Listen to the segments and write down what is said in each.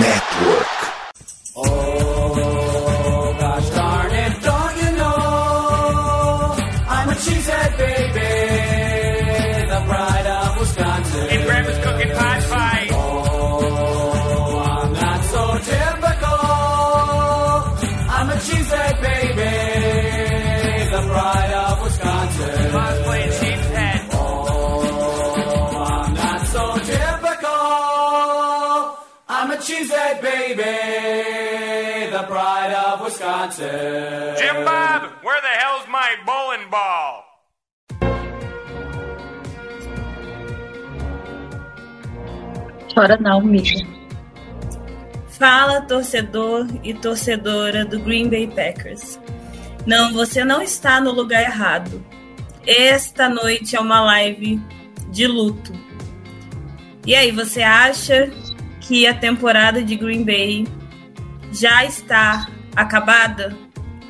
Network. Wisconsin. Jim Bob, where the hell's my bowling ball? Chora não, amiga. Fala, torcedor e torcedora do Green Bay Packers. Não, você não está no lugar errado. Esta noite é uma live de luto. E aí, você acha que a temporada de Green Bay já está acabada?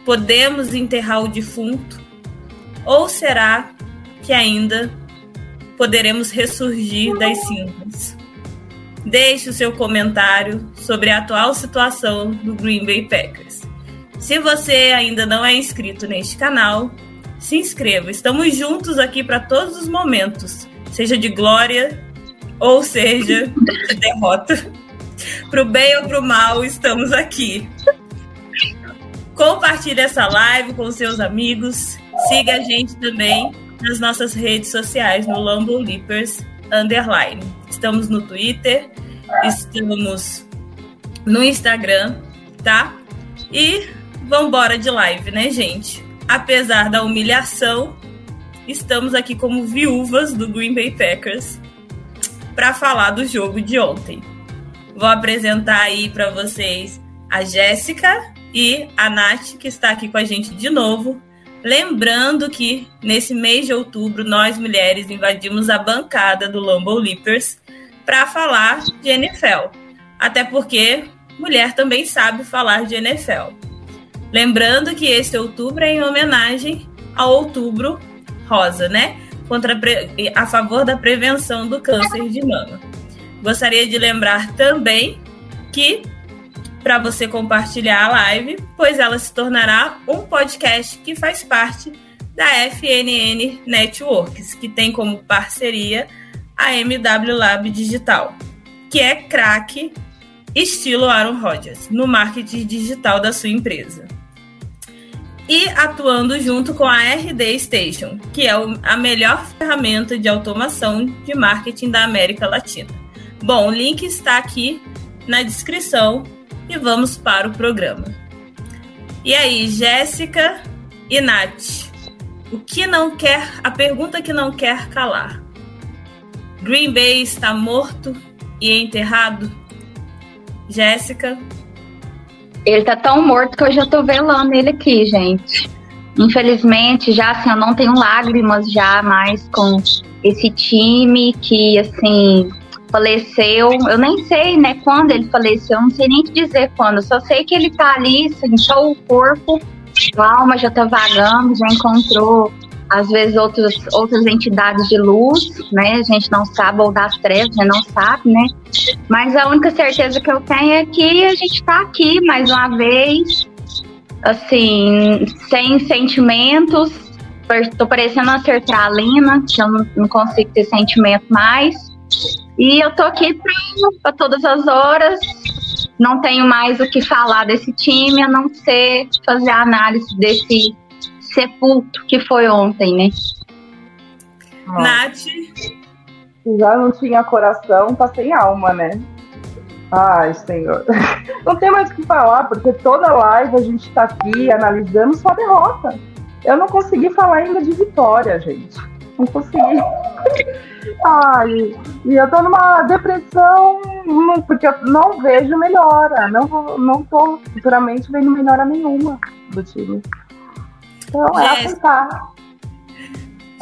Podemos enterrar o defunto? Ou será que ainda poderemos ressurgir das cinzas? Deixe o seu comentário sobre a atual situação do Green Bay Packers. Se você ainda não é inscrito neste canal, se inscreva. Estamos juntos aqui para todos os momentos, seja de glória ou seja de derrota. Pro bem ou pro mal, estamos aqui. Compartilhe essa live com seus amigos. Siga a gente também nas nossas redes sociais no Lambo Leapers Underline. Estamos no Twitter, estamos no Instagram, tá? E vambora de live, né, gente? Apesar da humilhação, estamos aqui como viúvas do Green Bay Packers para falar do jogo de ontem. Vou apresentar aí para vocês a Jéssica e a Nath, que está aqui com a gente de novo. Lembrando que nesse mês de outubro, nós mulheres invadimos a bancada do Lambo Leapers para falar de NFL. Até porque mulher também sabe falar de NFL. Lembrando que esse outubro é em homenagem ao outubro rosa, né? Contra a favor da prevenção do câncer de mama. Gostaria de lembrar também que para você compartilhar a live, pois ela se tornará um podcast que faz parte da FNN Networks, que tem como parceria a MW Lab Digital, que é craque estilo Aaron Rodgers no marketing digital da sua empresa. E atuando junto com a RD Station, que é a melhor ferramenta de automação de marketing da América Latina. Bom, o link está aqui na descrição e vamos para o programa. E aí, Jéssica e Nath, o que não quer, a pergunta que não quer calar. Green Bay está morto e enterrado? Jéssica? Ele tá tão morto que eu já tô velando ele aqui, gente. Infelizmente, já assim, eu não tenho lágrimas já mais com esse time que, assim, faleceu. Eu nem sei, né, quando ele faleceu, não sei nem te dizer quando. Eu só sei que ele tá ali, assim, só o corpo, a alma já tá vagando, já encontrou às vezes outros, outras entidades de luz, né? A gente não sabe, ou das trevas, a gente não sabe, né? Mas a única certeza que eu tenho é que a gente está aqui mais uma vez, assim, sem sentimentos. Tô parecendo uma sertralina, que eu não, não consigo ter sentimento mais. E eu tô aqui para todas as horas. Não tenho mais o que falar desse time, a não ser fazer a análise desse sepulto que foi ontem, né? Nath? Já não tinha coração, tá sem alma, né? Ai, senhor. Não tem mais o que falar, porque toda live a gente tá aqui analisando só derrota. Eu não consegui falar ainda de vitória, gente. Não consegui. Ai, e eu tô numa depressão, porque eu não vejo melhora. Não, não tô futuramente vendo melhora nenhuma do time. Então é apontar.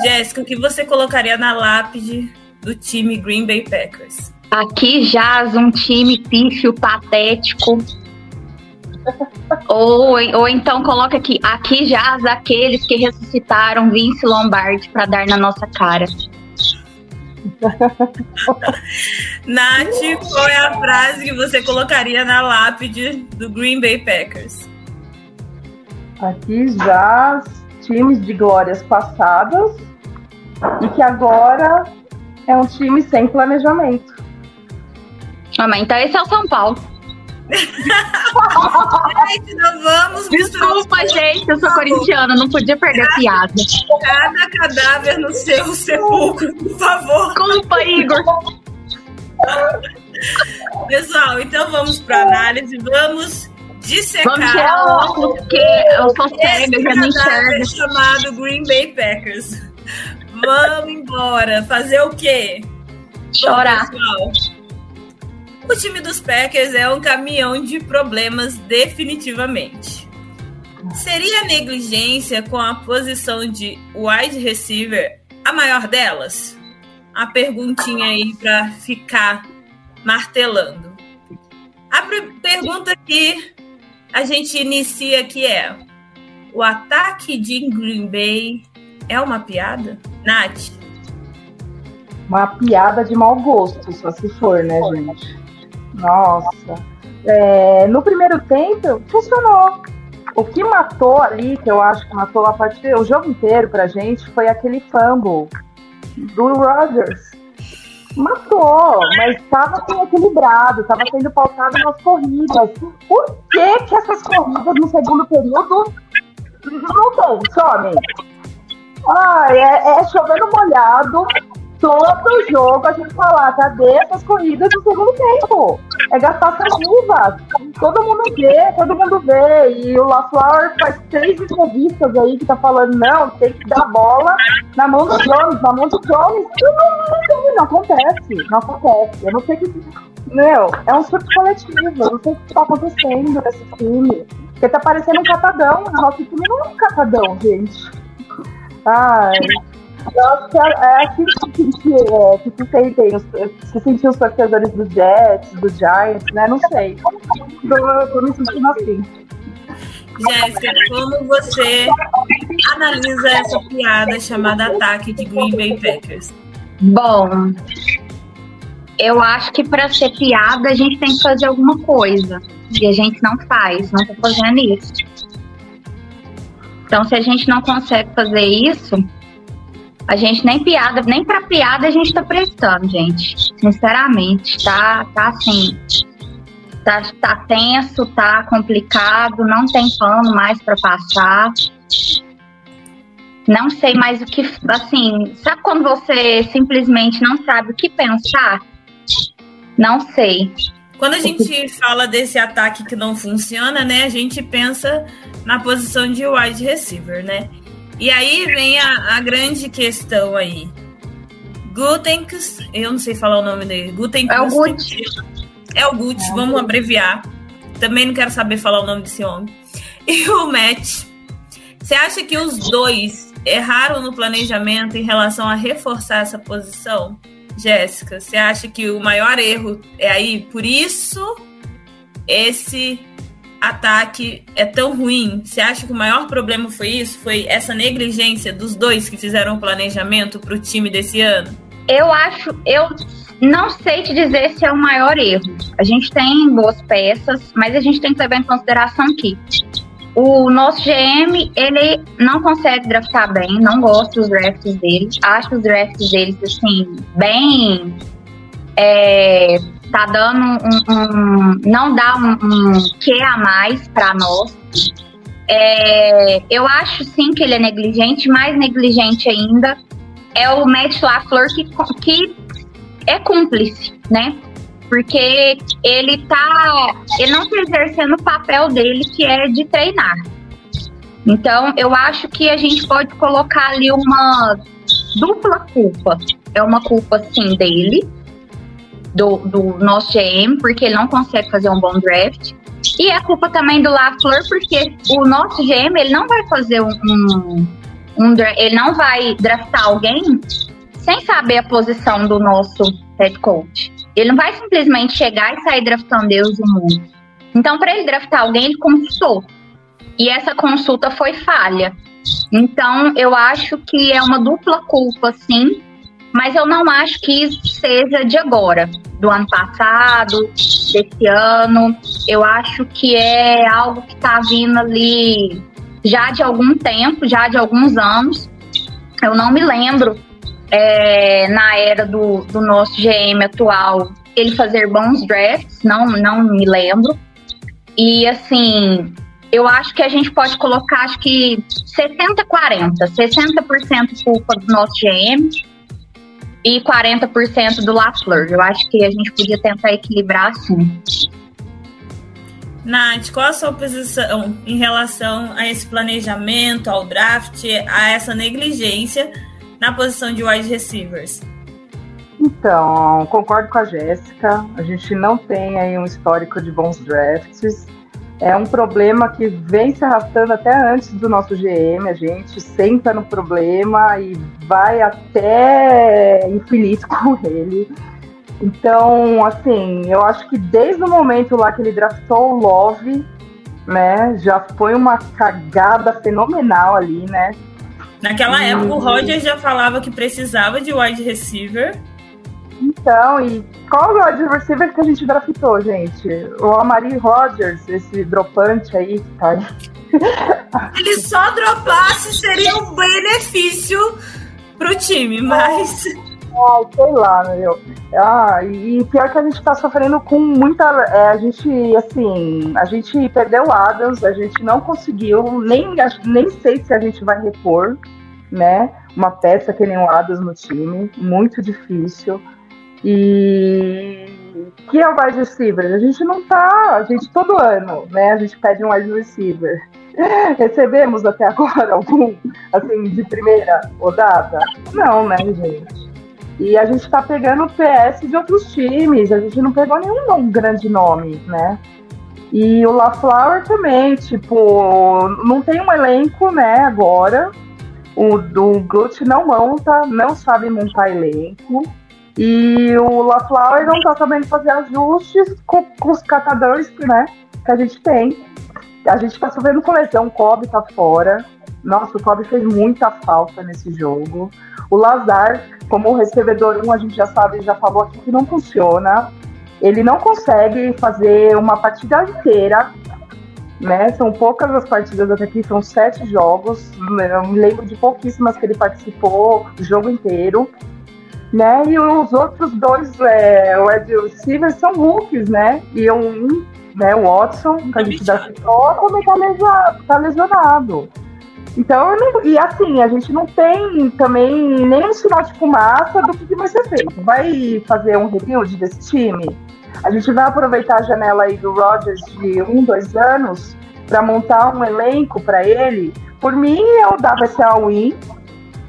Jéssica, o que você colocaria na lápide do time Green Bay Packers? Aqui jaz um time pífio, patético. Ou, ou então coloca aqui, aqui jaz aqueles que ressuscitaram Vince Lombardi para dar na nossa cara. Nath, qual é a frase que você colocaria na lápide do Green Bay Packers? Aqui já times de glórias passadas e que agora é um time sem planejamento. Ah, mas então esse é o São Paulo. Gente, não vamos Desculpa, gente, eu sou corintiana, não podia perder a piada. cada cadáver no seu sepulcro, por favor. Desculpa, Igor. Pessoal, então vamos para análise. Vamos dissecar Vamos tirar o óculos, porque eu sou cega, eu não enxergo. chamado Green Bay Packers. Vamos embora. Fazer o quê? Chorar. Pessoal, o time dos Packers é um caminhão de problemas, definitivamente. Seria negligência com a posição de wide receiver a maior delas? A perguntinha aí para ficar martelando. A pergunta que a gente inicia aqui é: o ataque de Green Bay é uma piada? Nath? Uma piada de mau gosto, só se for, né, gente? Nossa. É, no primeiro tempo, funcionou. O que matou ali, que eu acho que matou a partida, o jogo inteiro pra gente, foi aquele fumble do Rodgers. Matou, mas estava sendo equilibrado, estava sendo pautado nas corridas. Por que, que essas corridas no segundo período não tem, somem? Ai, é, é chovendo molhado. Todo jogo a gente falar, cadê essas corridas no segundo tempo? É gastar saliva. Todo mundo vê, todo mundo vê. E o LaFleur faz três entrevistas aí que tá falando, não, tem que dar bola na mão do Jones, na mão do Jones. E não, não, não, acontece, não acontece. Eu não sei que. Meu, é um surto coletivo. Eu não sei o que tá acontecendo nesse time. Porque tá parecendo um catadão. Nosso time não é um catadão, gente. Ai. Eu acho que é, é assim que, que, é, que se sentem, os- se sentiu os torcedores dos Jets, dos Giants, né? Não sei. Tô, tô me sentindo assim. Jéssica, como você analisa essa piada chamada ataque de Green Bay Packers? Bom, eu acho que para ser piada a gente tem que fazer alguma coisa. E a gente não faz, não tá fazendo isso. Então, se a gente não consegue fazer isso, a gente nem piada, nem pra piada a gente tá prestando, gente. Sinceramente, tá, tá assim. Tá, tá tenso, tá complicado, não tem pano mais pra passar. Não sei mais o que. Assim, sabe quando você simplesmente não sabe o que pensar? Não sei. Quando a gente fala desse ataque que não funciona, né, a gente pensa na posição de wide receiver, né? E aí vem a, a grande questão aí. Gutenkst, eu não sei falar o nome dele. Gutenkst. É o Gut. É o Gut, vamos abreviar. Também não quero saber falar o nome desse homem. E o Matt. Você acha que os dois erraram no planejamento em relação a reforçar essa posição? Jéssica, você acha que o maior erro é aí? Por isso esse ataque é tão ruim? Você acha que o maior problema foi isso? Foi essa negligência dos dois que fizeram o planejamento para o time desse ano? Eu acho, eu não sei te dizer se é o maior erro. A gente tem boas peças, mas a gente tem que levar em consideração que o nosso GM, ele não consegue draftar bem, não gosto dos drafts dele. Acho os drafts deles, assim, bem. É, tá dando um. um- não dá um, um que a mais para nós. É, eu acho sim que ele é negligente, mais negligente ainda é o Matt LaFleur que, que é cúmplice, né? Porque ele tá. Ele não tá exercendo o papel dele, que é de treinar. Então, eu acho que a gente pode colocar ali uma dupla culpa. É uma culpa, sim, dele, do, do nosso GM, porque ele não consegue fazer um bom draft. E é culpa também do LaFleur, porque o nosso GM, ele não vai fazer um, um, um ele não vai draftar alguém sem saber a posição do nosso head coach. Ele não vai simplesmente chegar e sair draftando Deus e mundo. Então, para ele draftar alguém, ele consultou. E essa consulta foi falha. Então, eu acho que é uma dupla culpa, sim. Mas eu não acho que isso seja de agora, do ano passado, desse ano. Eu acho que é algo que está vindo ali já de algum tempo, já de alguns anos. Eu não me lembro é, na era do, do nosso GM atual ele fazer bons drafts, não, não me lembro. E assim, eu acho que a gente pode colocar acho que 60-40, 60%, culpa do nosso GM e 40% do LaFleur. Eu acho que a gente podia tentar equilibrar assim. Nath, qual a sua posição em relação a esse planejamento, ao draft, a essa negligência na posição de wide receivers? Então, concordo com a Jéssica. A gente não tem aí um histórico de bons drafts. É um problema que vem se arrastando até antes do nosso GM. A gente senta no problema e vai até infinito com ele. Então, assim, eu acho que desde o momento lá que ele draftou o Love, né, já foi uma cagada fenomenal ali, né? Naquela e... época, o Roger já falava que precisava de wide receiver. Então, e qual o wide receiver que a gente draftou, gente? O Amari Rogers, esse dropante aí que tá aí. Ele só dropasse seria um benefício pro time, mas. Ai, sei lá, meu. Ah, e pior que a gente tá sofrendo com muita. É, a gente, assim, a gente perdeu o Adams, a gente não conseguiu, nem, nem sei se a gente vai repor, né? Uma peça que nem o Adams no time, muito difícil. E que é o wide receiver? A gente não tá, a gente todo ano, né? A gente pede um wide receiver. Recebemos até agora algum, assim, de primeira rodada? Não, né, gente? E a gente tá pegando PS de outros times, a gente não pegou nenhum um grande nome, né? E o LaFlower também, tipo, não tem um elenco, né, agora. O do Gut não monta, não sabe montar elenco. E o LaFlower não tá sabendo fazer ajustes com, com, os catadores né, que a gente tem. A gente tá sofrendo com lesão, o Kobe tá fora. Nossa, o Kobe fez muita falta nesse jogo. O Lazar, como recebedor 1, a gente já sabe, já falou aqui que não funciona. Ele não consegue fazer uma partida inteira, né? São poucas as partidas até aqui, são sete jogos. Eu me lembro de pouquíssimas que ele participou o jogo inteiro né? E os outros dois é, wide receivers são rookies, né? E um, né, o Watson, que a gente já citou, também tá, lesa, tá lesionado. Então, e assim, a gente não tem também nenhum sinal de fumaça do que, que vai ser feito. Vai fazer um rebuild desse time? A gente vai aproveitar a janela aí do Rodgers de um, dois anos para montar um elenco para ele. Por mim, eu dava esse all-in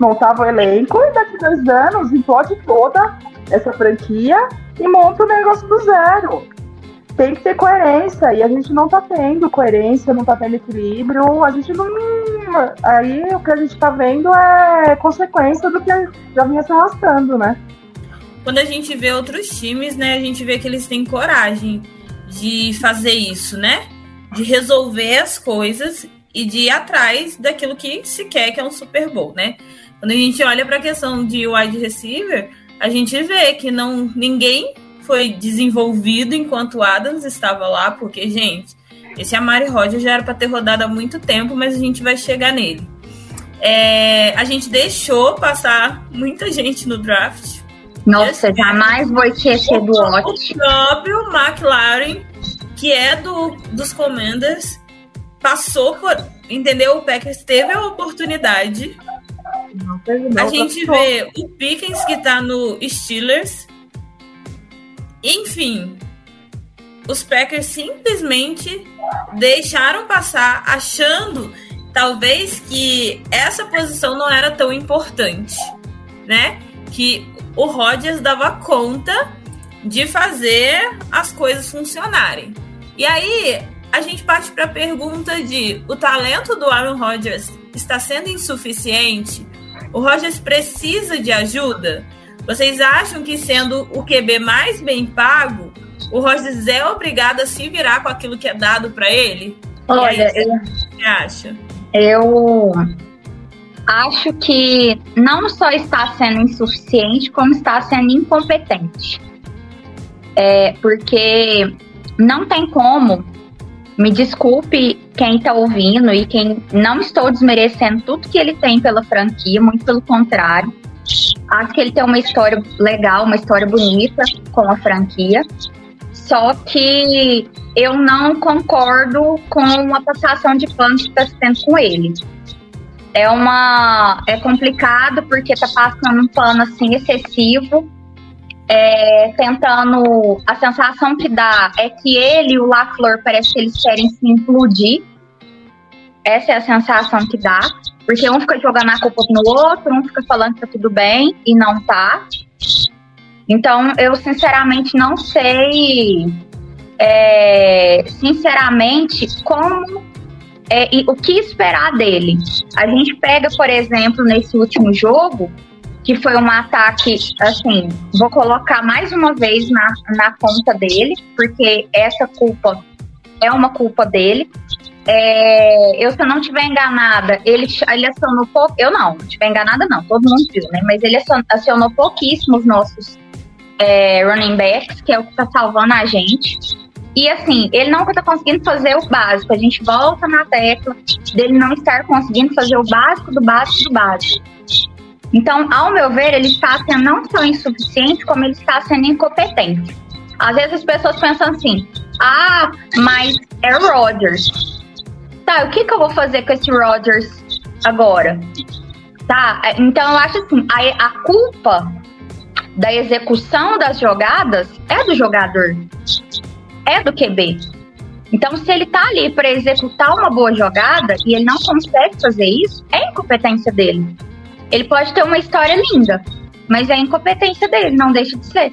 montava o elenco e daqui dois anos implode toda essa franquia e monta o negócio do zero. Tem que ter coerência e a gente não tá tendo coerência, não tá tendo equilíbrio, a gente não. Aí o que a gente tá vendo é consequência do que já vinha se arrastando, né? Quando a gente vê outros times, né, a gente vê que eles têm coragem de fazer isso, né? De resolver as coisas e de ir atrás daquilo que se quer, que é um Super Bowl, né? Quando a gente olha para a questão de wide receiver, a gente vê que não ninguém foi desenvolvido enquanto o Adams estava lá, porque, gente, esse Amari Rogers já era para ter rodado há muito tempo, mas a gente vai chegar nele. É, a gente deixou passar muita gente no draft. Nossa, jamais vou esquecer do Watt. O próprio McLaren, que é do, dos Commanders, passou por. Entendeu? O Packers teve a oportunidade a gente vê o Pickens que tá no Steelers. Enfim, os Packers simplesmente deixaram passar, achando talvez que essa posição não era tão importante, né? Que o Rodgers dava conta de fazer as coisas funcionarem. E aí a gente parte para a pergunta de o talento do Aaron Rodgers está sendo insuficiente? O Rogers precisa de ajuda? Vocês acham que sendo o QB mais bem pago, o Rogers é obrigado a se virar com aquilo que é dado para ele? Olha, aí, eu, você acha? Eu acho que não só está sendo insuficiente, como está sendo incompetente. É, porque não tem como, me desculpe quem está ouvindo e quem não estou desmerecendo tudo que ele tem pela franquia, muito pelo contrário. Acho que ele tem uma história legal, uma história bonita com a franquia. Só que eu não concordo com a passação de pano que está sendo com ele. É uma. É complicado porque tá passando um pano assim excessivo. É, tentando. A sensação que dá é que ele e o Laflor parece que eles querem se implodir. Essa é a sensação que dá. Porque um fica jogando a culpa no outro, um fica falando que tá tudo bem e não tá. Então, eu sinceramente não sei, é, sinceramente, como é, e o que esperar dele. A gente pega, por exemplo, nesse último jogo, que foi um ataque, assim, vou colocar mais uma vez na, na conta dele, porque essa culpa é uma culpa dele. É, eu, se eu não estiver enganada, ele, ele acionou pouco. Eu não, não estiver enganada, não, todo mundo viu, né? Mas ele acionou pouquíssimos nossos é, running backs, que é o que está salvando a gente. E assim, ele não está conseguindo fazer o básico. A gente volta na tecla dele não estar conseguindo fazer o básico do básico do básico. Então, ao meu ver, ele está sendo não só insuficiente, como ele está sendo incompetente. Às vezes as pessoas pensam assim: ah, mas é Rodgers. Tá, o que, que eu vou fazer com esse Rodgers agora? Tá, então eu acho assim: a, a culpa da execução das jogadas é do jogador, é do QB. Então, se ele tá ali para executar uma boa jogada e ele não consegue fazer isso, é incompetência dele. Ele pode ter uma história linda, mas é incompetência dele, não deixa de ser.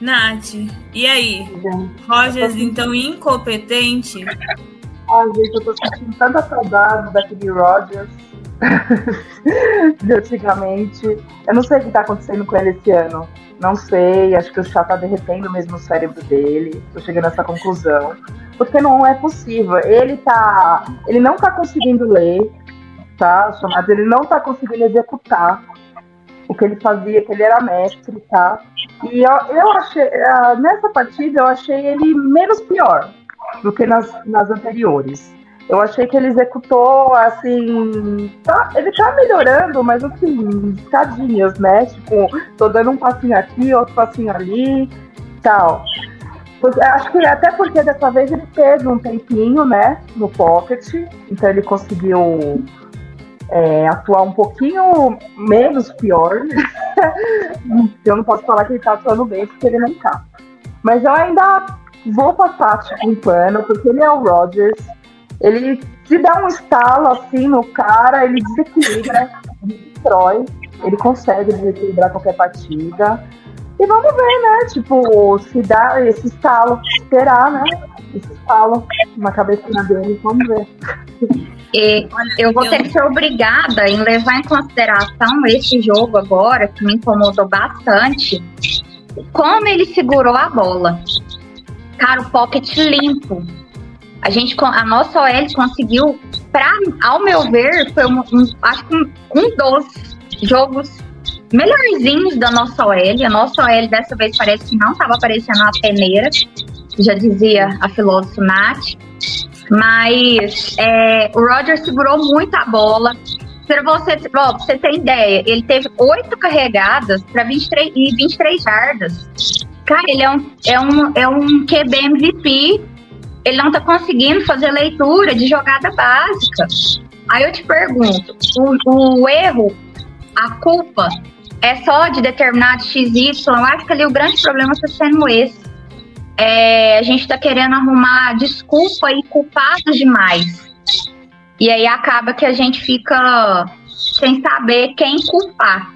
Nath, e aí? Rogers, então, incompetente? Ai, gente, eu tô sentindo tanta saudade daquele Rogers de antigamente. Eu não sei o que tá acontecendo com ele esse ano. Não sei, acho que o chá tá derretendo mesmo o cérebro dele. Tô chegando a essa conclusão. Porque não é possível. Ele tá. Ele não tá conseguindo ler, tá? Mas ele não tá conseguindo executar o que ele fazia, que ele era mestre, tá? E eu, eu achei, uh, nessa partida eu achei ele menos pior do que nas, nas anteriores. Eu achei que ele executou, assim. Tá, ele tá melhorando, mas assim, escadinhas, né? Tipo, tô dando um passinho aqui, outro passinho ali tal. Porque, acho que até porque dessa vez ele teve um tempinho, né, no pocket, então ele conseguiu é, atuar um pouquinho menos pior. eu não posso falar que ele tá atuando bem, porque ele não tá. Mas eu ainda vou passar tipo, um pano, porque ele é o Rodgers. Ele se dá um estalo assim no cara, ele desequilibra, destrói, ele consegue desequilibrar qualquer partida. E vamos ver, né? Tipo, se dá esse estalo, esperar, né? Esse estalo na cabeça dele, vamos ver. E eu vou ter que ser obrigada em levar em consideração esse jogo agora, que me incomodou bastante, como ele segurou a bola. Cara, o pocket limpo. A gente, a nossa OL conseguiu, pra, ao meu ver, foi um, um acho que um, um dos jogos melhorzinhos da nossa OL. A nossa OL dessa vez parece que não estava aparecendo a peneira, já dizia a filósofa Nath. Mas é, o Roger segurou muito a bola. Para você, você ter ideia, ele teve oito carregadas para 23, e 23 jardas. Cara, ele é um, é um, é um QB MVP. Ele não tá conseguindo fazer leitura de jogada básica. Aí eu te pergunto, o, o erro, a culpa é só de determinado XY? Eu acho que ali o grande problema está sendo esse. É, a gente está querendo arrumar desculpa e culpados demais. E aí acaba que a gente fica sem saber quem culpar.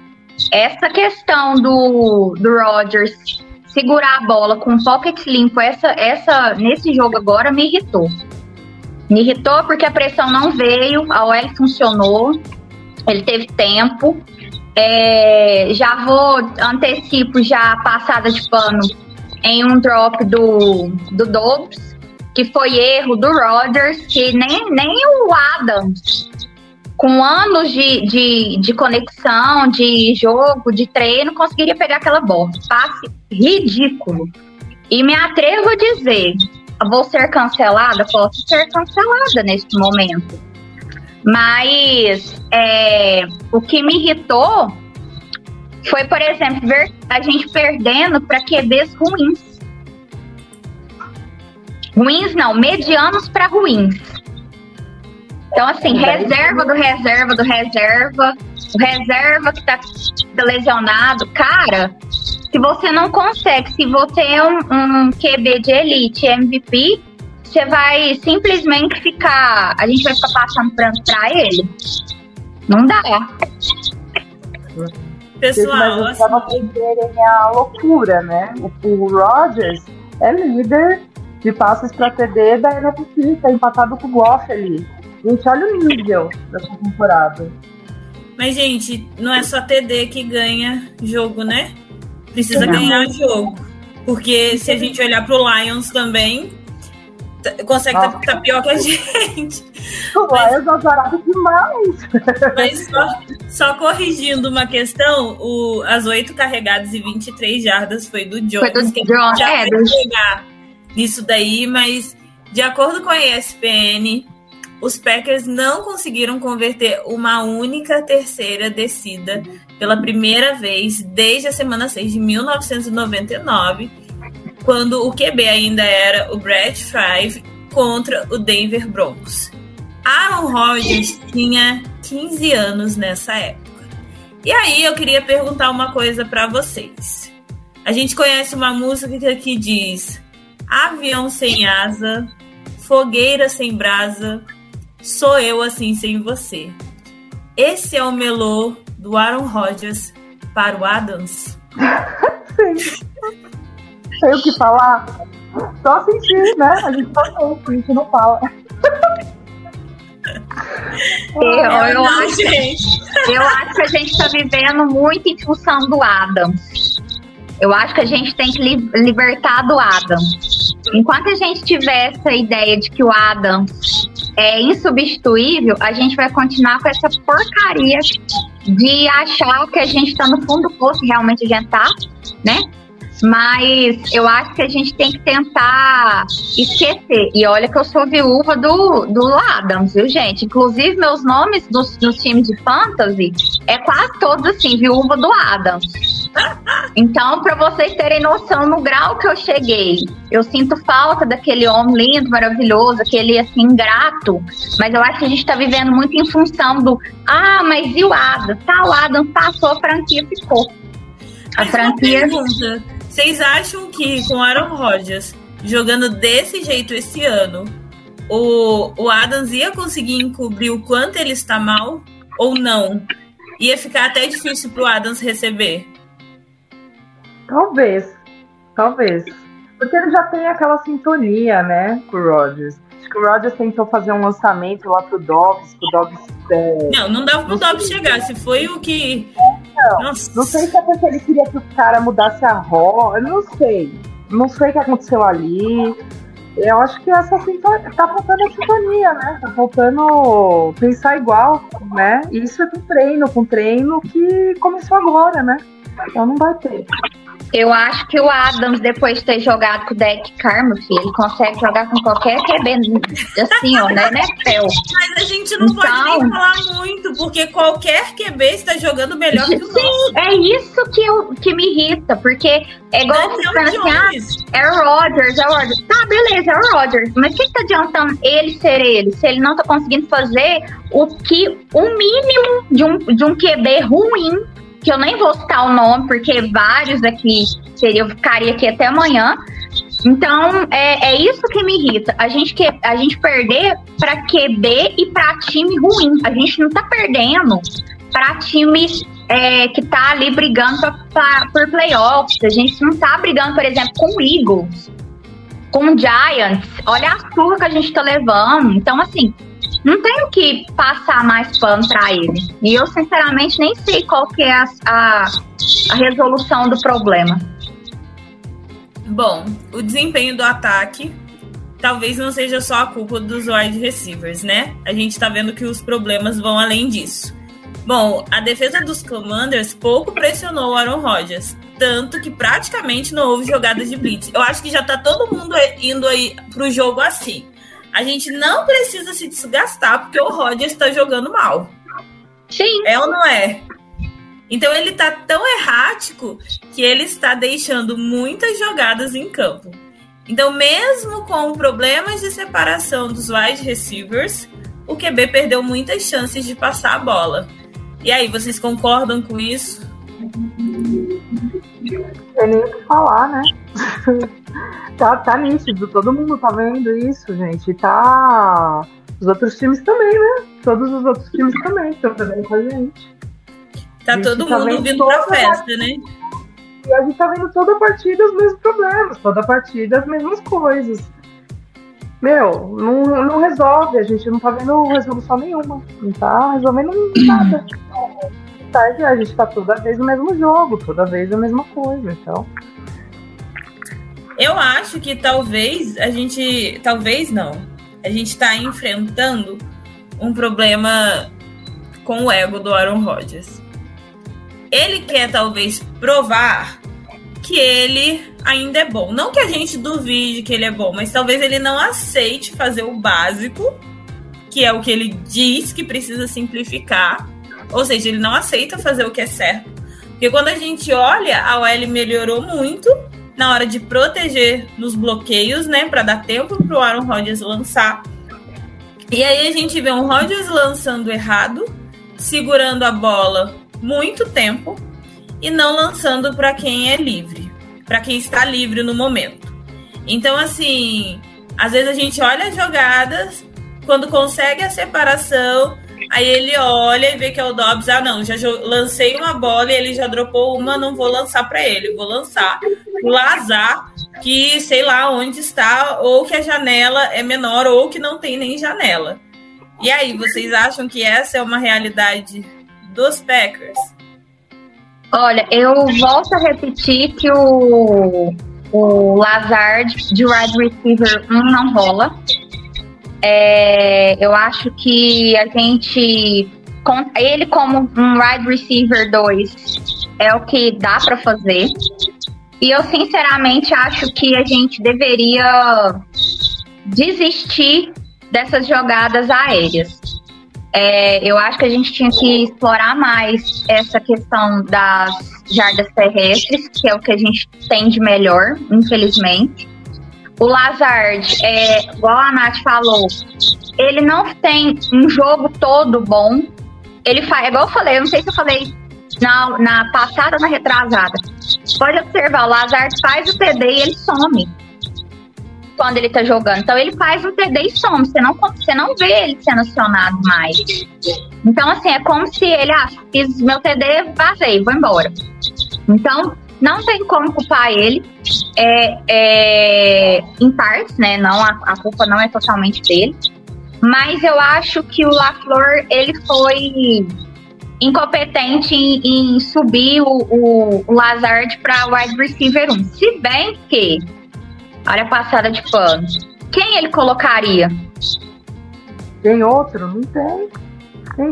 Essa questão do, do Rodgers segurar a bola com um pocket limpo, essa, essa, nesse jogo agora me irritou. Me irritou porque a pressão não veio, a OL funcionou, ele teve tempo. É, já vou antecipo já a passada de pano em um drop do, do Dobbs, que foi erro do Rodgers, que nem, nem o Adams com anos de, de, de conexão, de jogo, de treino, conseguiria pegar aquela bola. Passe ridículo. E me atrevo a dizer, vou ser cancelada? Posso ser cancelada neste momento. Mas é, o que me irritou foi, por exemplo, ver a gente perdendo para QBs ruins. Ruins não, medianos para ruins. Então, assim, reserva do reserva do reserva, o reserva que tá lesionado. Cara, se você não consegue, se você é um, um QB de elite, MVP, você vai simplesmente ficar. A gente vai ficar passando pranto pra ele? Não dá. Pessoal, Mas pra vocês a loucura, né? O, o Rodgers é líder de passes pra TD da NFC, tá empatado com o Goff ali. Gente, olha o nível dessa temporada. Mas, gente, não é só TD que ganha jogo, né? Precisa Não. ganhar jogo. Porque se a gente olhar pro Lions também, tá- consegue tá, Ah. tá pior que a gente. O Lions é azarado demais. Mas só, só corrigindo uma questão, o, as oito carregadas e 23 jardas foi do Jones. Foi do que Jones, já é, do- chegar nisso daí, mas de acordo com a ESPN, os Packers não conseguiram converter uma única terceira descida pela primeira vez desde a semana 6 de 1999, quando o QB ainda era o Brad Favre contra o Denver Broncos. Aaron Rodgers tinha 15 anos nessa época. E aí eu queria perguntar uma coisa para vocês. A gente conhece uma música que diz: Avião sem asa, fogueira sem brasa, sou eu assim sem você. Esse é o melô do Aaron Rodgers para o Adams. Tem o que falar? Só sentir, né? A gente só sente, a gente não fala. Eu, eu, não, acho, gente. eu acho que a gente está vivendo muito em função do Adams. Eu acho que a gente tem que li- libertar do Adams. Enquanto a gente tiver essa ideia de que o Adams é insubstituível, a gente vai continuar com essa porcaria de achar que a gente está no fundo do poço, realmente a gente tá, né? Mas eu acho que a gente tem que tentar esquecer. E olha que eu sou viúva do, do Adams, viu, gente? Inclusive, meus nomes dos, dos times de fantasy é quase todos assim, viúva do Adams. Então, para vocês terem noção no grau que eu cheguei, eu sinto falta daquele homem lindo, maravilhoso, aquele assim, ingrato. Mas eu acho que a gente tá vivendo muito em função do ah, mas e o Adams? Tá, o Adams passou, a franquia ficou. A franquia. Vocês acham que com Aaron Rodgers jogando desse jeito esse ano, o, o Adams ia conseguir encobrir o quanto ele está mal ou não? Ia ficar até difícil pro Adams receber. Talvez. Talvez. Porque ele já tem aquela sintonia, né, com o Rodgers. Acho que o Rodgers tentou fazer um lançamento lá pro Dobbs, pro Dobbs. É... Não, não dava pro Dobbs chegar. Se foi o que. Não. Não sei se é porque ele queria que o cara mudasse a roda. Não sei. Não sei o que aconteceu ali. Eu acho que essa sintonia. Tá faltando a sintonia, né? Tá faltando pensar igual, né? Isso é com treino, com treino que começou agora, né? Então não vai ter. Eu acho que o Adams, depois de ter jogado com o Derek Carr, meu filho, ele consegue jogar com qualquer QB, assim, ó, né, né, Fel? Mas a gente não pode Então- nem falar muito, porque qualquer QB está jogando melhor que o nosso. Sim, é isso que, eu, que me irrita, porque é igual você falando assim, ah, é o Rodgers, é o Rodgers. Tá, beleza, é o Rodgers. Mas o que, que tá adiantando ele ser ele, se ele não tá conseguindo fazer o que, o mínimo de um, de um QB ruim, que eu nem vou citar o nome, porque vários aqui seria, eu ficaria aqui até amanhã. Então, é, é isso que me irrita. A gente, que, a gente perder pra QB e pra time ruim. A gente não tá perdendo pra time é, que tá ali brigando pra, pra- por playoffs. A gente não tá brigando, por exemplo, com o Eagles, com o Giants. Olha a surra que a gente tá levando. Então, assim, não tem o que passar mais pano pra ele. E eu, sinceramente, nem sei qual que é a, a, a resolução do problema. Bom, o desempenho do ataque talvez não seja só a culpa dos wide receivers, né? A gente tá vendo que os problemas vão além disso. Bom, a defesa dos Commanders pouco pressionou o Aaron Rodgers, tanto que praticamente não houve jogadas de blitz. Eu acho que já tá todo mundo indo aí pro jogo assim. A gente não precisa se desgastar porque o Rodgers está jogando mal. Sim. É ou não é? Então ele tá tão errático que ele está deixando muitas jogadas em campo. Então, mesmo com problemas de separação dos wide receivers, o QB perdeu muitas chances de passar a bola. E aí, vocês concordam com isso? Tem nem o que falar, né? tá, tá nítido, todo mundo tá vendo isso, gente. Tá. Os outros times também, né? Todos os outros times também estão fazendo com a gente. Tá Gente, todo tá mundo vindo pra festa, né? E a gente tá vendo toda partida os mesmos problemas, toda partida as mesmas coisas. Meu, não, não resolve, a gente não tá vendo resolução nenhuma. Não tá resolvendo nada. A gente tá toda vez no mesmo jogo, toda vez a mesma coisa. Então, Eu acho que talvez a gente. Talvez não. A gente tá enfrentando um problema com o ego do Aaron Rodgers. Ele quer talvez provar que ele ainda é bom. Não que a gente duvide que ele é bom, mas talvez ele não aceite fazer o básico, que é o que ele diz que precisa simplificar. Ou seja, ele não aceita fazer o que é certo. Porque quando a gente olha, a OL melhorou muito na hora de proteger nos bloqueios, né, para dar tempo para o Aaron Rodgers lançar. E aí a gente vê um Rodgers lançando errado, segurando a bola muito tempo e não lançando para quem é livre, para quem está livre no momento. Então assim, às vezes a gente olha as jogadas, quando consegue a separação, aí ele olha e vê que é o Dobbs, ah não, já lancei uma bola e ele já dropou uma, não vou lançar para ele, vou lançar o Lazar, que sei lá onde está, ou que a janela é menor, ou que não tem nem janela. E aí, vocês acham que essa é uma realidade dos Packers? Olha, eu volto a repetir que o, o Lazard de wide receiver 1 não rola. É, eu acho que a gente. Ele, como um wide receiver 2, é o que dá para fazer. E eu, sinceramente, acho que a gente deveria desistir dessas jogadas aéreas. É, eu acho que a gente tinha que explorar mais essa questão das jardas terrestres, que é o que a gente tem de melhor, infelizmente. O Lazard, é, igual a Nath falou, ele não tem um jogo todo bom. Ele faz, igual eu falei, eu não sei se eu falei na, na passada ou na retrasada. Pode observar, o Lazard faz o TD e ele some quando ele tá jogando. Então ele faz um TD e some. Você não, você não vê ele sendo acionado mais. Então, assim, é como se ele, ah, fiz meu TD, vazei, vou embora. Então, não tem como culpar ele. É, é, em partes, né? Não, a, a culpa não é totalmente dele. Mas eu acho que o LaFleur, ele foi incompetente em, em subir o, o, o Lazard para wide receiver 1. Se bem que, olha a passada de pano, quem ele colocaria? tem outro? Não tem.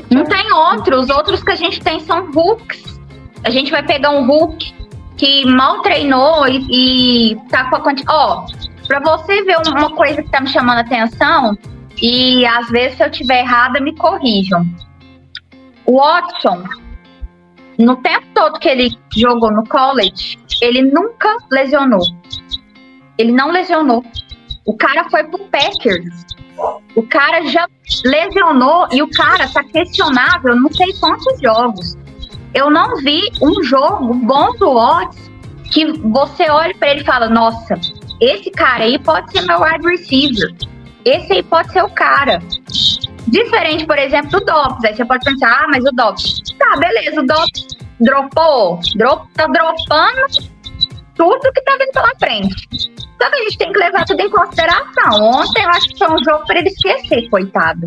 Que Não tem outro. Os outros que a gente tem são hooks. A gente vai pegar um hook que mal treinou e, e tá com a quantidade. Ó, pra você ver um- uma coisa que tá me chamando a atenção, e às vezes se eu tiver errada, me corrijam. O Watson, no tempo todo que ele jogou no college, ele nunca lesionou. Ele não lesionou. O cara foi pro Packers. O cara já lesionou e o cara tá questionável não sei quantos jogos. Eu não vi um jogo bom do Watts que você olha pra ele e fala: Nossa, esse cara aí pode ser meu wide receiver. Esse aí pode ser o cara. Diferente, por exemplo, do Dobbs. Aí você pode pensar: Ah, mas o Dobbs. Tá, beleza, o Dobbs dropou. Drop, tá dropando tudo que tá vindo pela frente. Só que a gente tem que levar tudo em consideração. Ontem eu acho que foi um jogo para ele esquecer, coitado.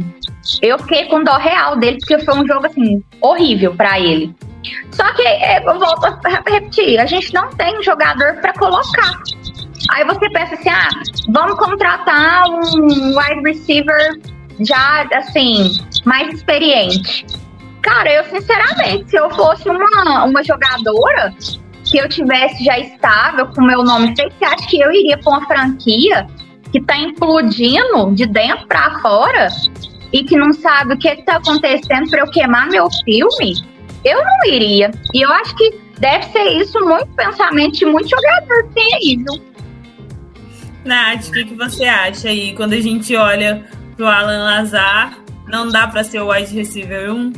Eu fiquei com dó real dele, porque foi um jogo assim, horrível para ele. Só que, é, eu volto a repetir, a gente não tem jogador para colocar. Aí você pensa assim, ah, vamos contratar um wide receiver já, assim, mais experiente. Cara, eu sinceramente, se eu fosse uma, uma jogadora que eu tivesse já estável com meu nome feito, você acha que eu iria para uma franquia que tá implodindo de dentro para fora e que não sabe o que está acontecendo para eu queimar meu filme? Eu não iria. E eu acho que deve ser isso muito pensamento de muito jogador que tem aí, viu? Nath, o que, que você acha aí? Quando a gente olha pro Alan Lazar, não dá para ser o wide receiver 1?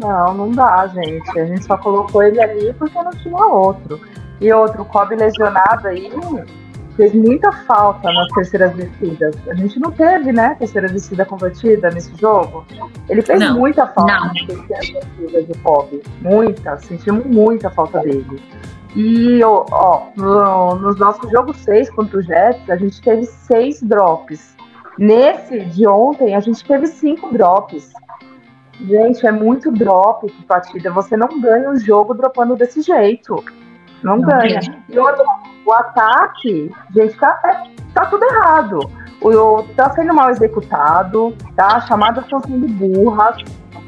Não, não dá, gente. A gente só colocou ele ali porque não tinha outro. E outro, o Kobe lesionado aí fez muita falta nas terceiras descidas. A gente não teve, né, terceira descida convertida nesse jogo. Ele fez Não, muita falta não. nas terceiras descidas de Kobe. Muita, sentimos muita falta dele. E, ó, ó, no, nos nossos jogos 6 contra o Jets, a gente teve seis drops. Nesse de ontem, a gente teve cinco drops. Gente, é muito drop por partida. Você não ganha o jogo dropando desse jeito. Não, Não ganha. ganha. E outra, o ataque, gente, tá, é- tá tudo errado. O, o- tá sendo mal executado, tá? Chamadas estão sendo burras,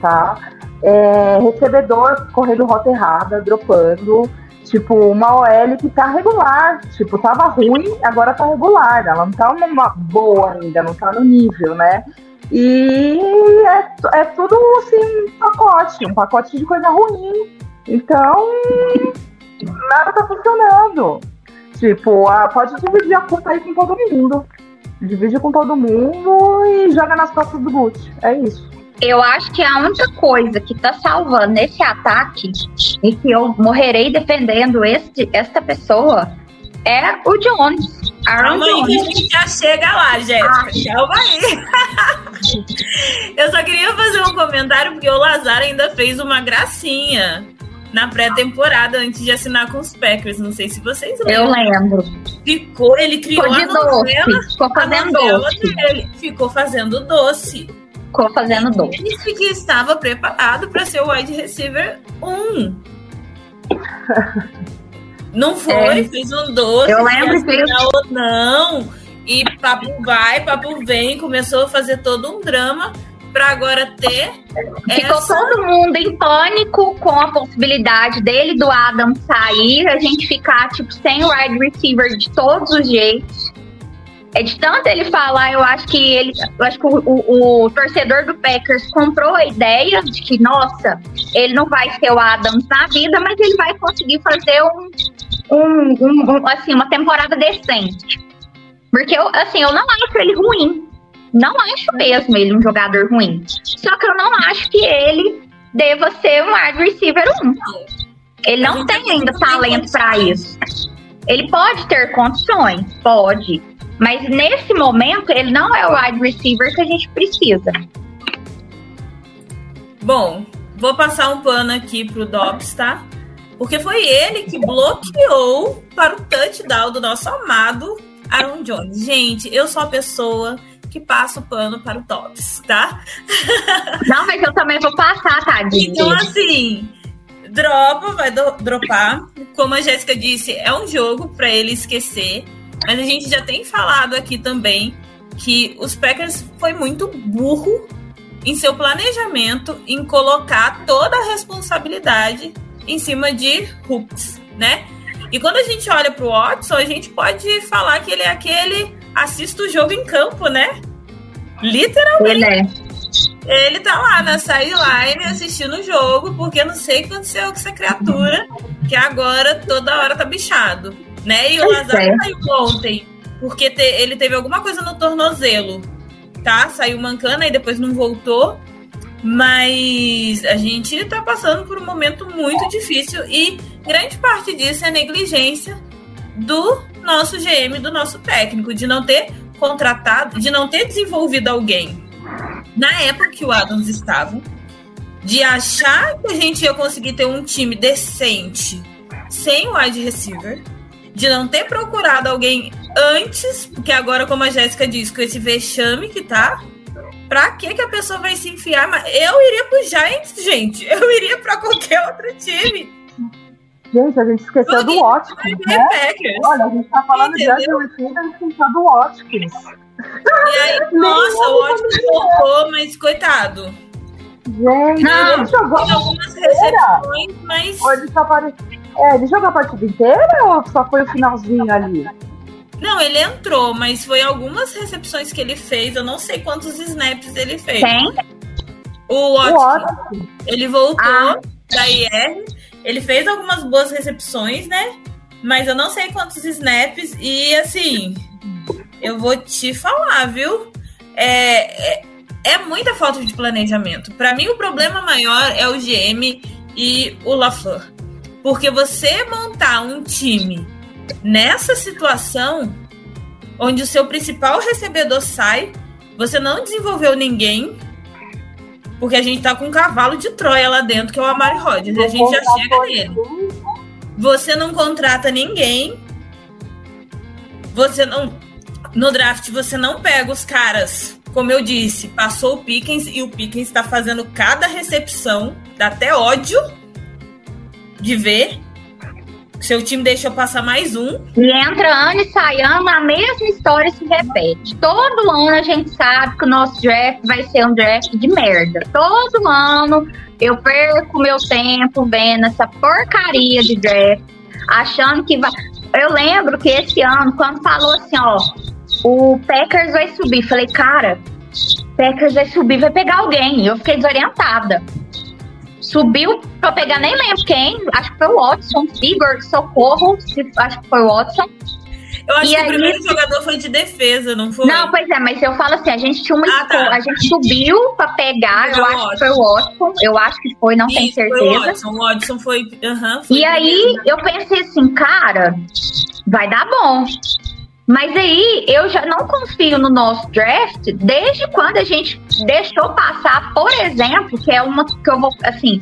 tá? É, recebedor correndo rota errada, dropando. Tipo, uma OL que tá regular. Tipo, tava ruim, agora tá regular. Ela não tá numa boa ainda, não tá no nível, né? E é, é tudo assim, um pacote, um pacote de coisa ruim. Então, nada tá funcionando. Tipo, ah, pode dividir a culpa aí com todo mundo. Divide com todo mundo e joga nas costas do Gucci. É isso. Eu acho que a única coisa que tá salvando esse ataque e que eu morrerei defendendo este, esta pessoa é o Jones. Aaron Calma aí que a Jones. gente já chega lá, Jéssica. Calma aí. Eu só queria fazer um comentário porque o Lazar ainda fez uma gracinha na pré-temporada antes de assinar com os Packers. Não sei se vocês Eu lembram. lembro. Ficou, ele criou Ficou a novela, doce. Ficou fazendo doce. dele. Ficou fazendo doce. Ficou fazendo doce. Ele disse que estava preparado para ser o wide receiver 1. Não foi, É. fez um doce. Eu lembro que ou não. E papo vai, papo vem, começou a fazer todo um drama para agora ter Ficou essa... todo mundo em pânico com a possibilidade dele do Adam sair, a gente ficar tipo sem wide receiver de todos os jeitos. É de tanto ele falar, eu acho que ele, eu acho que o, o- o torcedor do Packers comprou a ideia de que, nossa, ele não vai ser o Adams na vida, mas ele vai conseguir fazer um, um- um- um, assim, uma temporada decente. Porque eu, assim, eu não acho ele ruim. Não acho mesmo ele um jogador ruim. Só que eu não acho que ele deva ser um wide receiver 1. Ele não tem ainda talento para isso. Ele pode ter condições, pode. Mas nesse momento, ele não é o wide receiver que a gente precisa. Bom, vou passar um pano aqui pro Dobbs, tá? Porque foi ele que bloqueou para o touchdown do nosso amado Aaron Jones. Gente, eu sou a pessoa que passa o pano para o Dobbs, tá? Não, mas eu também vou passar, tadinho. Então, dele. assim, dropa, vai do- dropar. Como a Jéssica disse, é um jogo para ele esquecer. Mas a gente já tem falado aqui também que os Packers foi muito burro em seu planejamento em colocar toda a responsabilidade em cima de Hooks, né? E quando a gente olha pro Watson, a gente pode falar que ele é aquele assista o jogo em campo, né? Literalmente. Ele é. Ele tá lá na sideline assistindo o jogo, porque não sei o que aconteceu com essa criatura, que agora toda hora tá bichado, né? E o Pois Lazar é. saiu ontem, porque te- ele teve alguma coisa no tornozelo, tá? Saiu mancando e depois não voltou. Mas a gente tá passando por um momento muito difícil e grande parte disso é negligência do nosso GM, do nosso técnico, de não ter contratado, de não ter desenvolvido alguém na época que o Adams estava, de achar que a gente ia conseguir ter um time decente sem o wide receiver, de não ter procurado alguém antes, porque agora, como a Jéssica disse, com esse vexame que tá, pra que que a pessoa vai se enfiar? Eu iria pro Giants, gente. Eu iria pra qualquer outro time. Gente, a gente esqueceu do Watkins, né? Packers. Olha, a gente tá falando de Entendeu? Andrew Reid, a gente esqueceu do Watkins. E aí, nossa, o Watkins voltou, mas coitado. Gente, Não. ele jogou. Tem algumas recepções, mas. Ou ele só apare... É, ele jogou a partida inteira ou só foi o finalzinho ali? Não, ele entrou, mas foi algumas recepções que ele fez. Eu não sei quantos snaps ele fez. Tem? O O Watkins, Watkins. ele voltou Ah. da IR. Ele fez algumas boas recepções, né? Mas eu não sei quantos snaps. E assim, eu vou te falar, viu? É, é, é muita falta de planejamento. Pra mim, o problema maior é o GM e o LaFleur. Porque você montar um time nessa situação, onde o seu principal recebedor sai, você não desenvolveu ninguém, porque a gente tá com um cavalo de Troia lá dentro, que é o Amari Rodgers, e a gente já chega nele. Você não contrata ninguém. Você não. No draft, você não pega os caras. Como eu disse, passou o Pickens e o Pickens está fazendo cada recepção. Dá até ódio de ver. Seu time deixou passar mais um. E entra ano e sai ano, a mesma história se repete. Todo ano a gente sabe que o nosso draft vai ser um draft de merda. Todo ano eu perco meu tempo vendo essa porcaria de draft, achando que vai. Eu lembro que esse ano, quando falou assim, ó, o Packers vai subir, falei, cara, Packers vai subir, vai pegar alguém. Eu fiquei desorientada. Subiu pra pegar, nem lembro quem, acho que foi o Watson, Igor, socorro, acho que foi o Watson. Eu acho E que aí- o primeiro jogador foi de defesa, não foi? Não, pois é, mas eu falo assim, a gente tinha uma Ah, tá. a gente subiu pra pegar, Foi eu acho que foi o Watson, eu acho que foi, não tenho Isso, foi o certeza. Watson. O Watson foi. aham, foi E aí eu pensei assim, cara, vai dar bom. Mas aí eu já não confio no nosso draft desde quando a gente deixou passar, por exemplo, que é uma que eu vou, assim,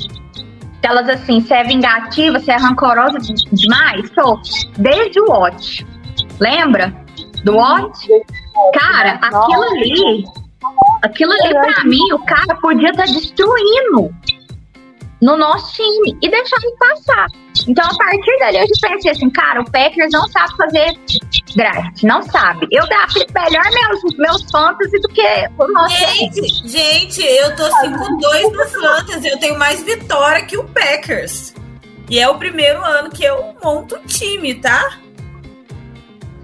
aquelas assim, você é vingativa, você é rancorosa de- demais, sou, desde o Watch. Lembra? Do Watch? Cara, aquilo ali, aquilo ali pra mim, o cara podia estar destruindo no nosso time e deixar ele passar. Então, a partir dali, eu já pensei assim, cara, o Packers não sabe fazer draft, não sabe. Eu draft melhor meus, meus fantasy do que o nosso. Gente, gente, eu tô 5-2 no Fantasy. Eu tenho mais vitória que o Packers. E é o primeiro ano que eu monto o time, tá?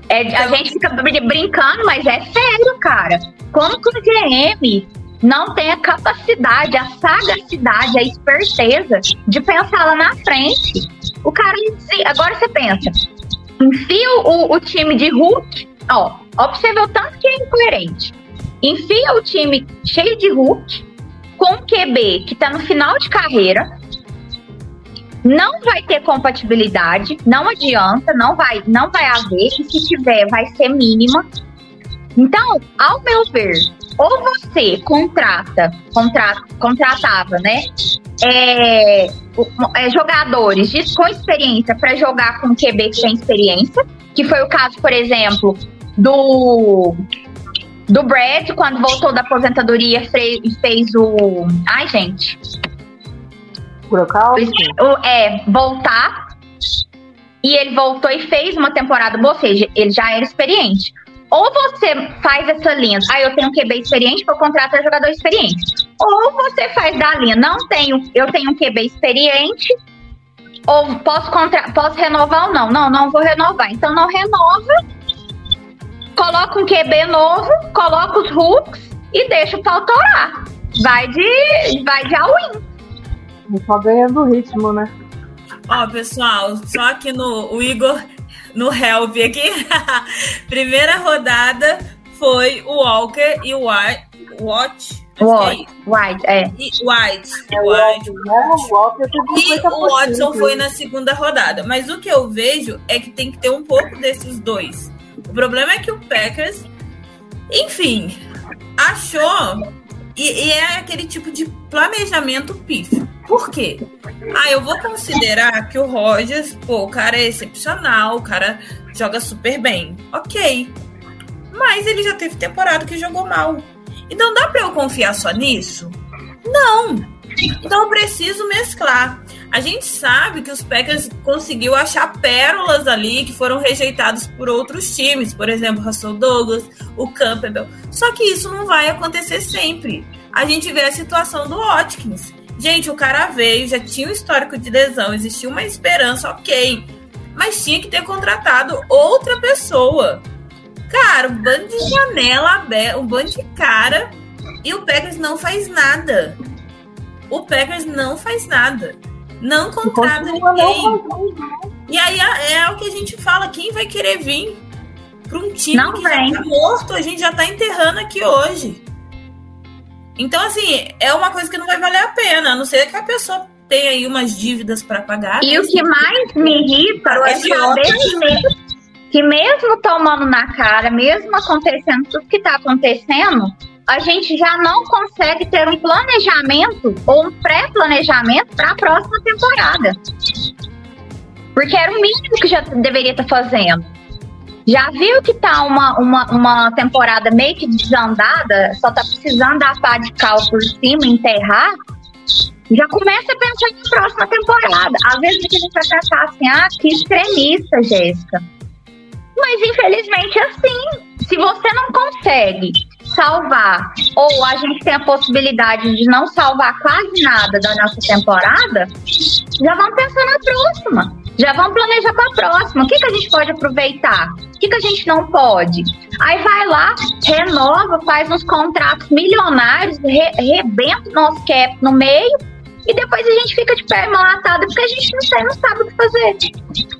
É, a gente fica brin- brincando, mas é sério, cara. Como que o GM não tem a capacidade, a sagacidade, a esperteza de pensar lá na frente? O cara, agora você pensa, enfia o, o time de Hulk, ó, ver o tanto que é incoerente. Enfia o time cheio de Hulk, com um QB que tá no final de carreira, não vai ter compatibilidade, não adianta, não vai, não vai haver, e se tiver, vai ser mínima. Então, ao meu ver, ou você contrata, contra, contratava, né? é, é, jogadores de- com experiência para jogar com QB que tem experiência, que foi o caso, por exemplo, do do Brad, quando voltou da aposentadoria, fez, fez o. Ai, gente. Gronkowski? o- é, voltar. E ele voltou e fez uma temporada boa, ou seja, ele já era experiente. Ou você faz essa linha, ah, eu tenho um QB experiente, vou contratar jogador experiente. Ou você faz da linha, não tenho, eu tenho um QB experiente, ou posso, contra, posso renovar ou não? Não, não vou renovar. Então não renova, coloca um QB novo, coloca os hooks e deixa o pau torar. Vai de, vai de all-in. Só ganhando ritmo, né? Ó, pessoal, só aqui no o Igor, no Help aqui. Primeira rodada foi o Walker e o White. Watch? Acho que é White. White, é. E White. É o White. Né? O Walker teve E 50%, o Watson foi na segunda rodada. Mas o que eu vejo é que tem que ter um pouco desses dois. O problema é que o Packers, enfim, achou. E, e é aquele tipo de planejamento pífio. Por quê? Ah, eu vou considerar que o Rogers, pô, o cara é excepcional, o cara joga super bem. Ok. Mas ele já teve temporada que jogou mal. Então dá pra eu confiar só nisso? Não. Então preciso mesclar. A gente sabe que os Packers conseguiu achar pérolas ali que foram rejeitados por outros times, por exemplo, Russell Douglas, o Campbell. Só que isso não vai acontecer sempre. A gente vê a situação do Watkins. Gente, o cara veio, já tinha um histórico de lesão, existia uma esperança, ok. Mas tinha que ter contratado outra pessoa. Cara, um bando de janela aberta, um bando de cara. E o Packers não faz nada. O Packers não faz nada. Não contrata ninguém. E aí é, é o que a gente fala, quem vai querer vir para um time Não que vem. já tá morto, a gente já tá enterrando aqui hoje. Então, assim, é uma coisa que não vai valer a pena, a não ser que a pessoa tenha aí umas dívidas para pagar. E né? o que mais me irrita é saber que, que mesmo tomando na cara, mesmo acontecendo tudo que tá acontecendo, a gente já não consegue ter um planejamento ou um pré-planejamento para a próxima temporada. Porque era o mínimo que já deveria estar fazendo. Já viu que tá uma, uma, uma temporada meio que desandada, só tá precisando dar pá de cal por cima, enterrar? já começa a pensar na próxima temporada. Às vezes a gente vai pensar assim, ah, que extremista, Jéssica. Mas infelizmente é assim. Se você não consegue salvar, ou a gente tem a possibilidade de não salvar quase nada da nossa temporada, já vamos pensar na próxima. Já vamos planejar para a próxima. O que, que a gente pode aproveitar? O que, que a gente não pode? Aí vai lá, renova, faz uns contratos milionários, re, rebenta o nosso cap no meio e depois a gente fica de perna latada porque a gente não sei, não sabe o que fazer.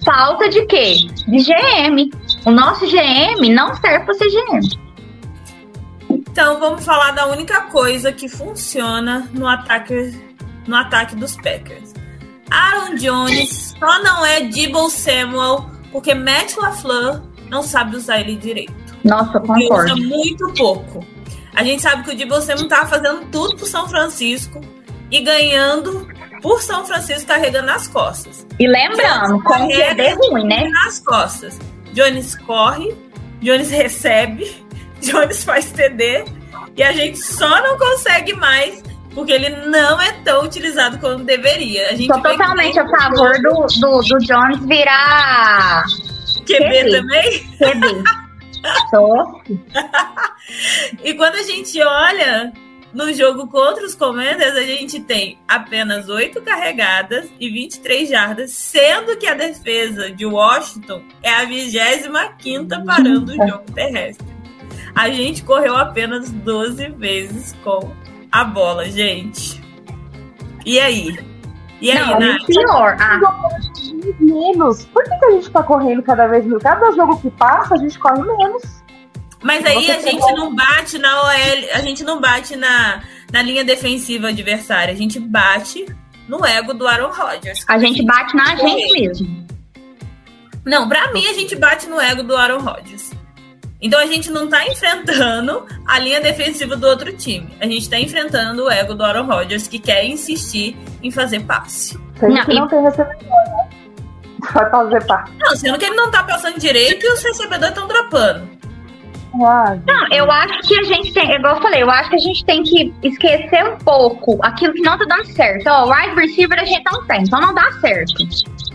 Falta de quê? De GM. O nosso GM não serve para ser GM. Então vamos falar da única coisa que funciona no ataque, no ataque dos Packers. Aaron Jones só não é Debo Samuel porque Matt LaFleur não sabe usar ele direito. Nossa, concordo. usa muito pouco. A gente sabe que o Debo Samuel tava fazendo tudo pro São Francisco e ganhando por São Francisco carregando nas costas. E lembrando, com o QB ruim, né? Nas costas. Jones corre, Jones recebe, Jones faz TD e a gente só não consegue mais porque ele não é tão utilizado como deveria. A gente que totalmente a favor do, do, do Jones virar QB QB. também. QB. E quando a gente olha no jogo contra os Commanders, a gente tem apenas 8 carregadas e 23 jardas, sendo que a defesa de Washington é a 25 parando o jogo terrestre. A gente correu apenas 12 vezes com a bola, gente. E aí? E aí, Não, Nath? pior. Ah, Menos. Por que, que a gente tá correndo cada vez menos? Cada jogo que passa, a gente corre menos. Mas aí Você a gente pegou- não bate na OL, a gente não bate na, na linha defensiva adversária, a gente bate no ego do Aaron Rodgers. a gente bate na gente mesmo. Não, pra mim a gente bate no ego do Aaron Rodgers. Então a gente não tá enfrentando a linha defensiva do outro time. A gente tá enfrentando o ego do Aaron Rodgers que quer insistir em fazer passe. Não, e- não tem recebedor, né? Vai fazer parte. Não, sendo que ele não tá passando direito e os recebedores estão dropando. Não, eu acho que a gente tem, igual eu falei, eu acho que a gente tem que esquecer um pouco aquilo que não tá dando certo. Ó, o wide receiver a gente não tem, então não dá certo.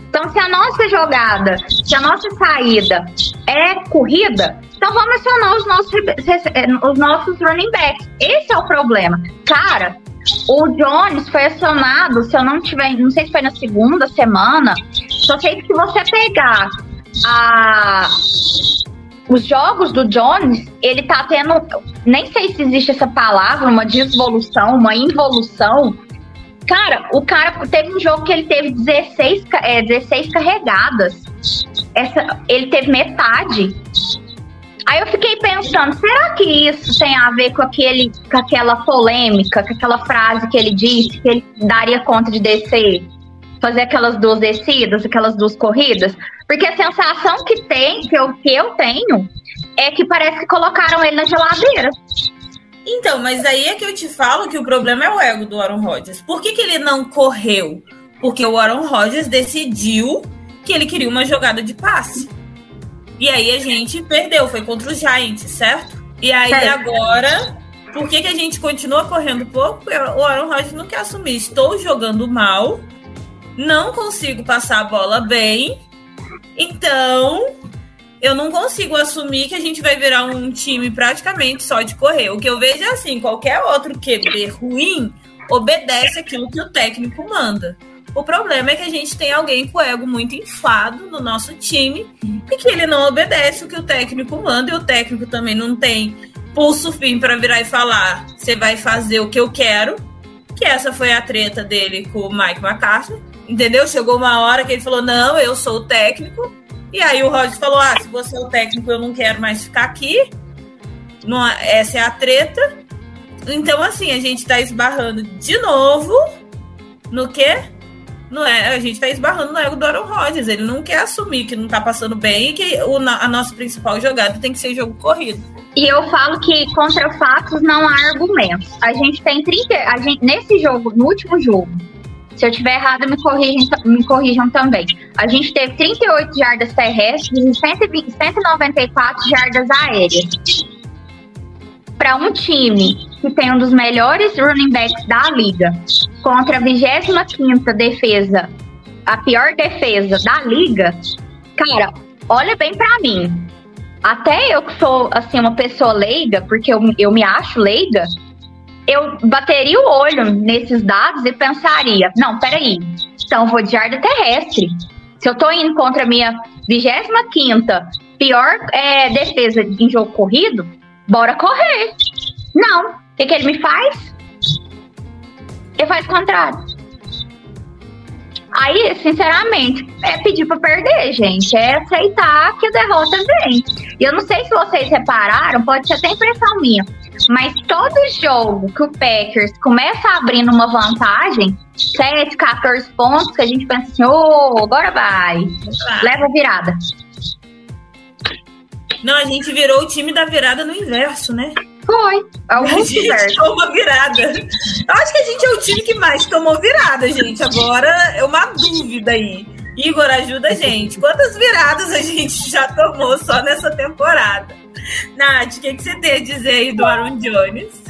Então, se a nossa jogada, se a nossa saída é corrida, então vamos acionar os nossos, eh, os nossos running backs. Esse é o problema. Cara, o Jones foi acionado, se eu não tiver, não sei se foi na segunda semana, só sei que se você pegar a, os jogos do Jones, ele tá tendo. Nem sei se existe essa palavra, uma desvolução, uma involução. Cara, o cara teve um jogo que ele teve 16, ca- é, 16 carregadas. Essa, ele teve metade. Aí eu fiquei pensando, será que isso tem a ver com, aquele, com aquela polêmica, com aquela frase que ele disse que ele daria conta de descer? Fazer aquelas duas descidas, aquelas duas corridas? Porque a sensação que tem, que eu, que eu tenho, é que parece que colocaram ele na geladeira. Então, mas aí é que eu te falo que o problema é o ego do Aaron Rodgers. Por que, que ele não correu? Porque o Aaron Rodgers decidiu que ele queria uma jogada de passe. E aí a gente perdeu, foi contra os Giants, certo? E aí Certo. agora Por que, que a gente continua correndo pouco? Porque o Aaron Rodgers não quer assumir. Estou jogando mal, não consigo passar a bola bem, então eu não consigo assumir que a gente vai virar um time praticamente só de correr. O que eu vejo é assim: qualquer outro QB ruim obedece aquilo que o técnico manda. O problema é que a gente tem alguém com o ego muito inflado no nosso time e que ele não obedece o que o técnico manda e o técnico também não tem pulso firme para virar e falar: você vai fazer o que eu quero. Que essa foi a treta dele com o Mike McCarthy, entendeu? Chegou uma hora que ele falou: não, eu sou o técnico. E aí o Roger falou: ah, se você é o técnico, eu não quero mais ficar aqui. Não, essa é a treta. Então, assim, a gente tá esbarrando de novo no quê? Não é, a gente tá esbarrando no ego do Aaron Rodgers. Ele não quer assumir que não tá passando bem e que o, a nossa principal jogada tem que ser jogo corrido. E eu falo que contra fatos não há argumentos. A gente tem 30. A gente, nesse jogo, no último jogo, se eu tiver errado, me corrijam, me corrijam também. A gente teve 38 jardas terrestres e 120, 194 jardas aéreas. Para um time que tem um dos melhores running backs da liga, contra a 25 defesa, a pior defesa da liga, cara, olha bem para mim. Até eu que sou assim uma pessoa leiga, porque eu, eu me acho leiga, eu bateria o olho nesses dados e pensaria: não, peraí, então vou de jarda terrestre. Se eu tô indo contra a minha 25 pior é, defesa em jogo corrido, bora correr. Não. O que, que ele me faz? Ele faz o contrário. Aí, sinceramente, é pedir pra perder, gente. É aceitar que a derrota vem. E eu não sei se vocês repararam, pode ser até impressão minha. Mas todo jogo que o Packers começa abrindo uma vantagem, 7, 14 pontos, que a gente pensa assim, ô, oh, agora vai. Leva a virada. Não, a gente virou o time da virada no inverso, né? Foi. A gente tomou virada. Eu acho que a gente é o time que mais tomou virada, gente. Agora é uma dúvida aí. Igor, ajuda a gente. Quantas viradas a gente já tomou só nessa temporada? Nath, o que, que você tem a dizer aí do Aaron Jones?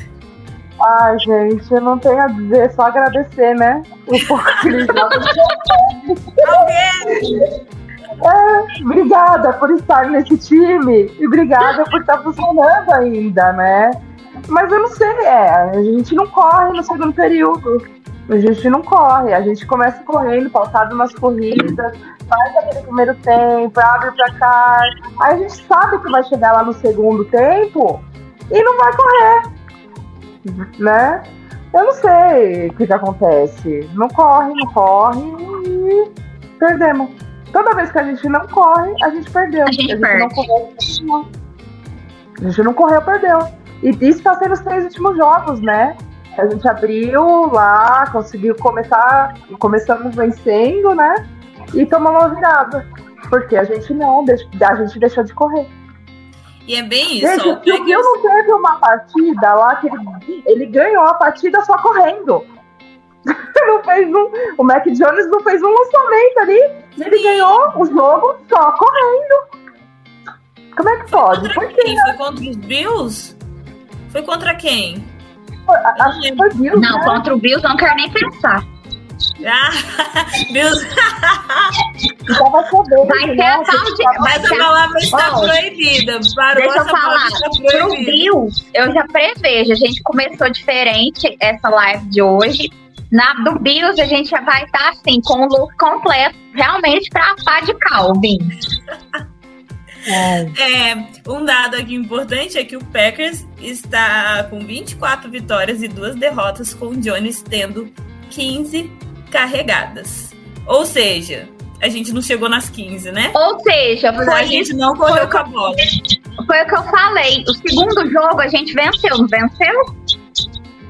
Ai, gente, eu não tenho a dizer, só agradecer, né? O pouco que ele! É, obrigada por estar nesse time e obrigada por estar funcionando ainda, né? Mas eu não sei, é, a gente não corre no segundo período. A gente não corre, a gente começa correndo, pautado nas corridas, faz aquele primeiro tempo, abre pra cá. Aí a gente sabe que vai chegar lá no segundo tempo e não vai correr. Né? Eu não sei o que, que acontece. Não corre, não corre e perdemos. Toda vez que a gente não corre, a gente perdeu. A gente, a gente não correu, não. A gente não correu, perdeu. E isso está sendo os três últimos jogos, né? A gente abriu lá, conseguiu começar, começamos vencendo, né? E tomamos uma virada. Porque a gente não, a gente deixou de correr. E é bem isso. Gente, ó, o Bill não teve uma partida lá que ele, ele ganhou a partida só correndo. não fez um, o Mac Jones não fez um lançamento ali. Ele ganhou o jogo só correndo. Como é que pode? Contra Por quem? Foi contra os Bills? Foi contra quem? Foi- Acho que foi Bill, Não, né? contra o Bills não quero nem pensar. Ah, Bills. Tava sabendo, Vai ser né? a tal de. Ser a palavra está proibida. Parou Deixa eu falar. Pro. Bills, eu já prevejo. A gente começou diferente essa live de hoje. Na do Bills, a gente já vai estar assim, com o look completo, realmente pra pá de Calvin. É. É, um dado aqui importante é que o Packers está com 24 vitórias e duas derrotas, com o Jones tendo 15 carregadas. Ou seja, a gente não chegou nas 15, né? Ou seja, Mas a foi, gente não correu com a bola. foi o que eu falei. O segundo jogo a gente venceu, não venceu?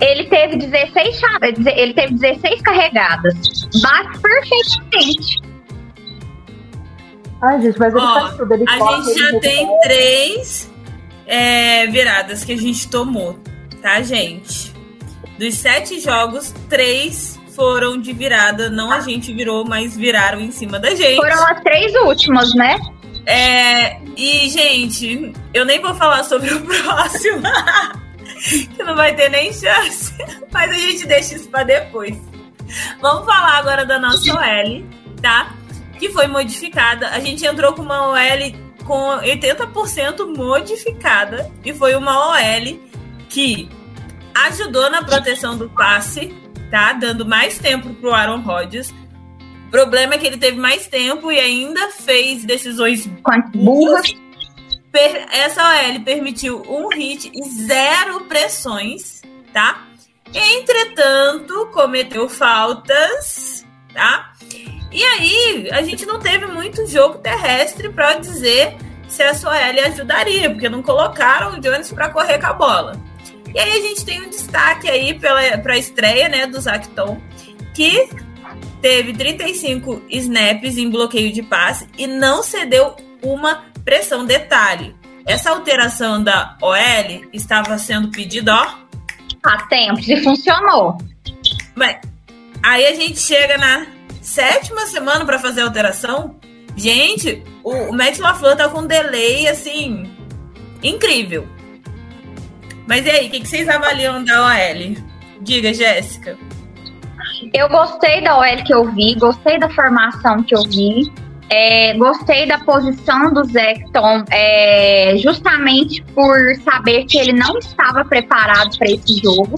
Ele teve 16 chaves, ele teve 16 carregadas. Bate perfeitamente. Ai, gente, mas ele Ó, faz tudo. Ele A corre, gente já ele tem recebe. três é, viradas que a gente tomou, tá, gente? Dos sete jogos, três foram de virada. Não a gente virou, mas viraram em cima da gente. Foram as três últimas, né? É, e, gente, eu nem vou falar sobre o próximo. que não vai ter nem chance. Mas a gente deixa isso para depois. Vamos falar agora da nossa OL, tá? Que foi modificada. A gente entrou com uma OL com 80% modificada e foi uma OL que ajudou na proteção do passe, tá? Dando mais tempo pro Aaron Rodgers. O problema é que ele teve mais tempo e ainda fez decisões burras. Essa OL permitiu um hit e zero pressões, tá? Entretanto, cometeu faltas, tá? E aí, a gente não teve muito jogo terrestre para dizer se a OL ajudaria, porque não colocaram o Jones para correr com a bola. E aí a gente tem um destaque aí para a estreia né, do Zacton, que teve 35 snaps em bloqueio de passe e não cedeu uma pressão. Detalhe, essa alteração da OL estava sendo pedida, ó. Há tempo, e funcionou. Mas aí a gente chega na sétima semana para fazer alteração. Gente, o, o Matt LaFleur tá com um delay, assim, incrível. Mas e aí, o que, que vocês avaliam da OL? Diga, Jéssica. Eu gostei da OL que eu vi, gostei da formação que eu vi. É, gostei da posição do Zecton, é, justamente por saber que ele não estava preparado para esse jogo,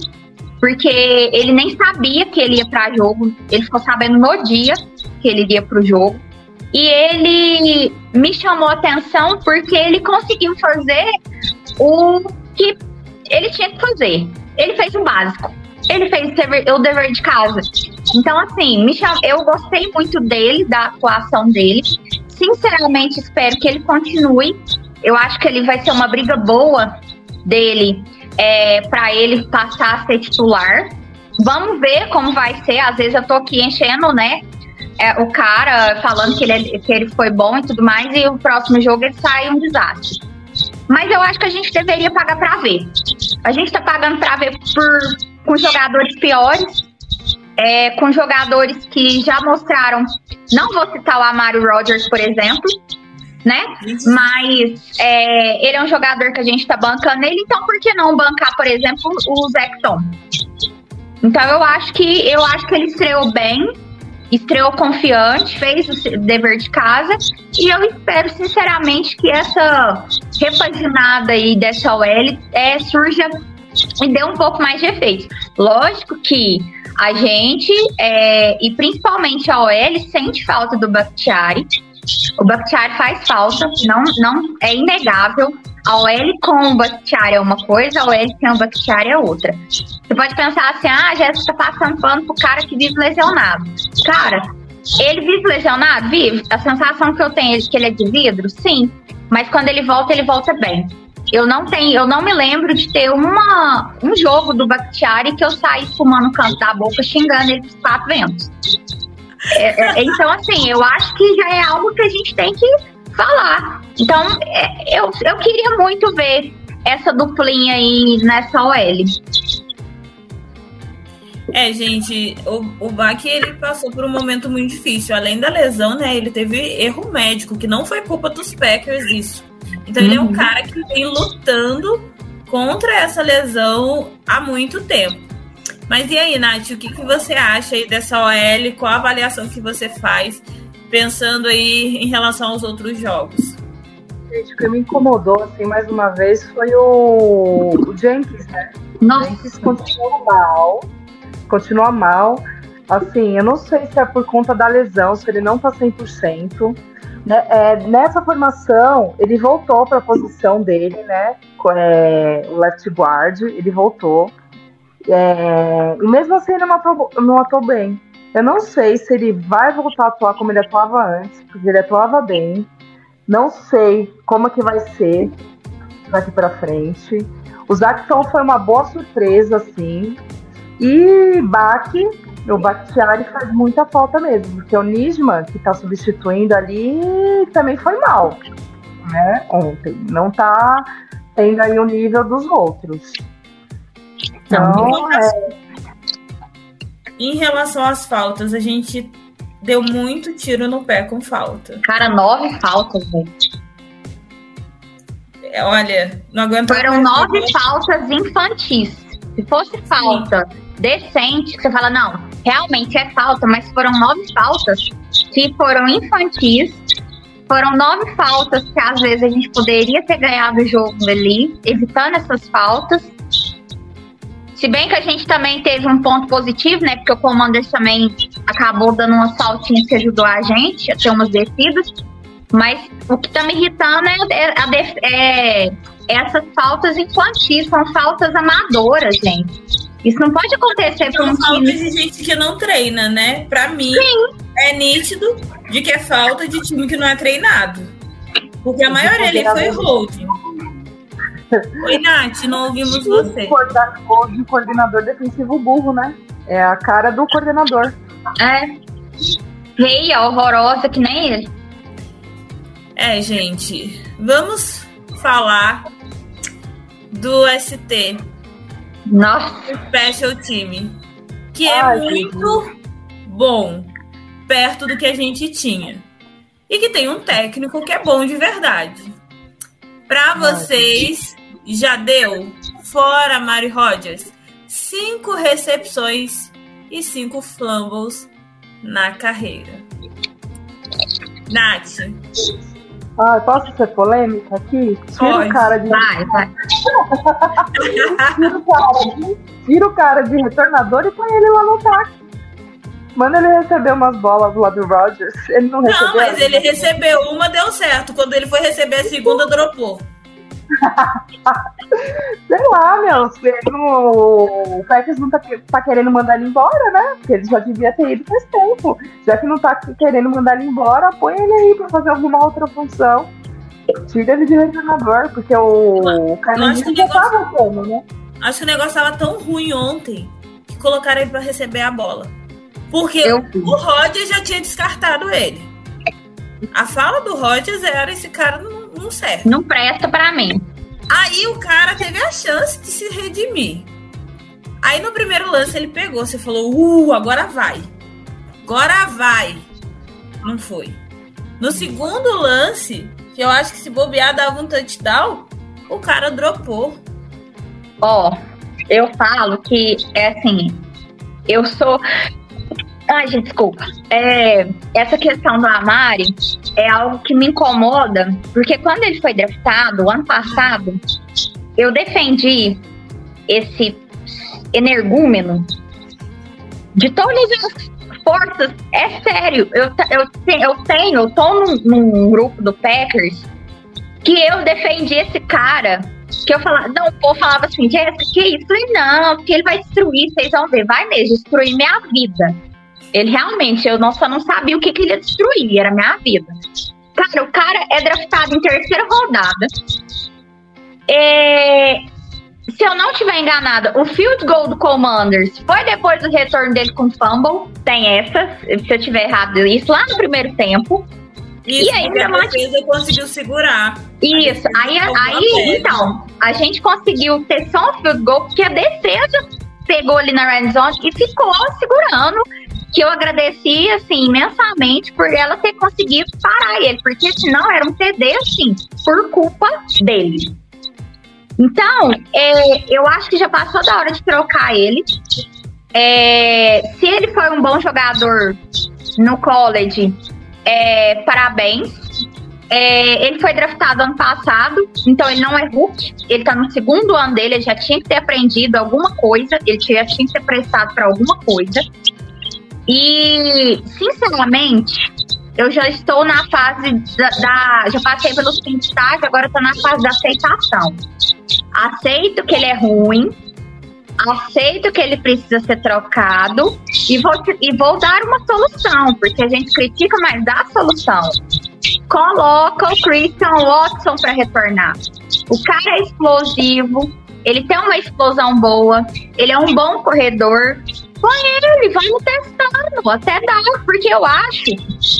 porque ele nem sabia que ele ia para jogo, ele ficou sabendo no dia que ele iria para o jogo. E ele me chamou atenção porque ele conseguiu fazer o que ele tinha que fazer. Ele fez o básico. Ele fez o dever de casa. Então, assim, me cham... eu gostei muito dele, da atuação dele. Sinceramente, espero que ele continue. Eu acho que ele vai ser uma briga boa dele é, para ele passar a ser titular. Vamos ver como vai ser. Às vezes eu tô aqui enchendo, né? É, o cara falando que ele, que ele foi bom e tudo mais, e o próximo jogo ele sai um desastre. Mas eu acho que a gente deveria pagar para ver. A gente está pagando para ver por, com jogadores piores, é, com jogadores que já mostraram. Não vou citar o Amaro Rodgers, por exemplo, né? Mas é, ele é um jogador que a gente está bancando ele, então por que não bancar, por exemplo, o Zecton? Então eu acho que eu acho que ele estreou bem estreou confiante, fez o dever de casa e eu espero sinceramente que essa repaginada aí dessa OL é, surja e dê um pouco mais de efeito. Lógico que a gente, é, e principalmente a OL, sente falta do Bakhtiari. O Bakhtiari faz falta, não, não é inegável. A OL com o Bakhtiari é uma coisa, a OL sem o Bakhtiari é outra. Você pode pensar assim, ah, a Jéssica tá passando pano pro cara que vive lesionado. Cara, ele vive lesionado? Vive. A sensação que eu tenho é que ele é de vidro? Sim. Mas quando ele volta, ele volta bem. Eu não tenho, eu não me lembro de ter uma, um jogo do Bakhtiari que eu saí fumando no canto da boca, xingando ele dos quatro ventos. É, é, então, assim, eu acho que já é algo que a gente tem que falar. Então, é, eu, eu queria muito ver essa duplinha aí nessa OL. É, gente, o, o Bach ele passou por um momento muito difícil. Além da lesão, né? Ele teve erro médico, que não foi culpa dos Packers isso. Então uhum. ele é um uhum. cara que vem lutando contra essa lesão há muito tempo. Mas e aí, Nath, o que, que você acha aí dessa OL? Qual a avaliação que você faz, pensando aí em relação aos outros jogos? Gente, o que me incomodou, assim, mais uma vez, foi o, o Jenkins, né? Nossa. O Jenkins continuou mal continua mal. Assim, eu não sei se é por conta da lesão, se ele não tá 100%. Né? É, nessa formação, ele voltou para a posição dele, né? É, o left guard, ele voltou. É, e mesmo assim, ele não atuou, não atuou bem. Eu não sei se ele vai voltar a atuar como ele atuava antes, porque ele atuava bem. Não sei como que vai ser daqui para frente. O Zaxon foi uma boa surpresa, assim. E Bach, o Bakhtiari faz muita falta mesmo, porque o Nisman, que está substituindo ali, também foi mal, né, ontem. Não está tendo aí o nível dos outros. Então, é... Em relação às faltas, a gente deu muito tiro no pé com falta. Cara, nove faltas, gente. É, Olha, não aguento Foram nove faltas infantis. Se fosse falta decente, você fala, não, realmente é falta, mas foram nove faltas que foram infantis. Foram nove faltas que às vezes a gente poderia ter ganhado o jogo ali, evitando essas faltas. Se bem que a gente também teve um ponto positivo, né? Porque o Commanders também acabou dando umas faltinhas que ajudou a gente a ter umas descidas. Mas o que tá me irritando é, a def- é essas faltas infantis, são faltas amadoras, gente. Isso não pode acontecer para um São faltas time. de gente que não treina, né? Pra mim, é nítido de que é falta de time que não é treinado. Porque a maioria ali foi holding. Oi, Nath, não ouvimos você. De coordenador defensivo burro, né? É a cara do coordenador. É. Feia, horrorosa, que nem ele. É, gente, vamos falar do ST, Nossa, Special Team, que é Ai, muito bom, perto do que a gente tinha. E que tem um técnico que é bom de verdade. Para vocês, já deu, fora Mari Rodgers, cinco recepções e cinco fumbles na carreira. Nath, Ah, posso ser polêmica aqui? Tira Pode. o cara de. vai, vai. Tira o cara de. Tira o cara de retornador e põe ele lá no ataque. Manda ele receber umas bolas lá do Rogers. Ele não recebeu. Não, mas ele recebeu uma, deu certo. Quando ele foi receber a segunda, dropou. Sei lá, meu. não- O Packers não tá, tá querendo mandar ele embora, né? Porque ele já devia ter ido faz tempo. Já que não tá querendo mandar ele embora, põe ele aí pra fazer alguma outra função. Tira ele de retornador, porque o Carlinhos acho que o já negócio- tava como, né? Acho que o negócio tava tão ruim ontem que colocaram ele pra receber a bola. Porque Eu o Rodgers já tinha descartado ele. A fala do Rodgers era: esse cara não, não serve. não presta pra mim. Aí o cara teve a chance de se redimir. Aí no primeiro lance ele pegou, você falou: uh, agora vai. Agora vai. Não foi. No segundo lance, que eu acho que se bobear dava um touchdown, o cara dropou. Ó, eu falo que é assim, eu sou. Ai, gente, desculpa. É, essa questão do Amari é algo que me incomoda, porque quando ele foi draftado, ano passado, eu defendi esse energúmeno de todas as forças. É sério, eu, eu, eu tenho, eu tô num, num grupo do Packers que eu defendi esse cara que eu falava, não, o povo falava assim, Jéssica, que isso? Eu falei, não, porque ele vai destruir, vocês vão ver, vai mesmo, destruir minha vida. Ele realmente, eu não, só não sabia o que, que ele ia destruir, era minha vida. Cara, o cara é draftado em terceira rodada. É, se eu não estiver enganada, o field goal do Commanders foi depois do retorno dele com fumble. Tem essa, se eu tiver errado isso, lá no primeiro tempo. Isso, E aí, a defesa conseguiu segurar. Isso, aí, aí então, a gente conseguiu ter só um field goal, porque a defesa pegou ali na red zone e ficou segurando, que eu agradeci, assim, imensamente por ela ter conseguido parar ele, porque senão era um TD, assim, por culpa dele. Então, é, eu acho que já passou da hora de trocar ele. É, se ele foi um bom jogador no college, é, parabéns. É, ele foi draftado ano passado, então ele não é Hulk. Ele tá no segundo ano dele, ele já tinha que ter aprendido alguma coisa, ele já tinha que ter prestado para alguma coisa. E, sinceramente, eu já estou na fase da. da- já passei pelos fim de estágio, agora tô na fase da aceitação. Aceito que ele é ruim, aceito que ele precisa ser trocado e vou, e vou dar uma solução, porque a gente critica, mas dá solução. Coloca o Christian Watson para retornar. O cara é explosivo, ele tem uma explosão boa, ele é um bom corredor. Põe ele, vamos testando, até dá, porque eu acho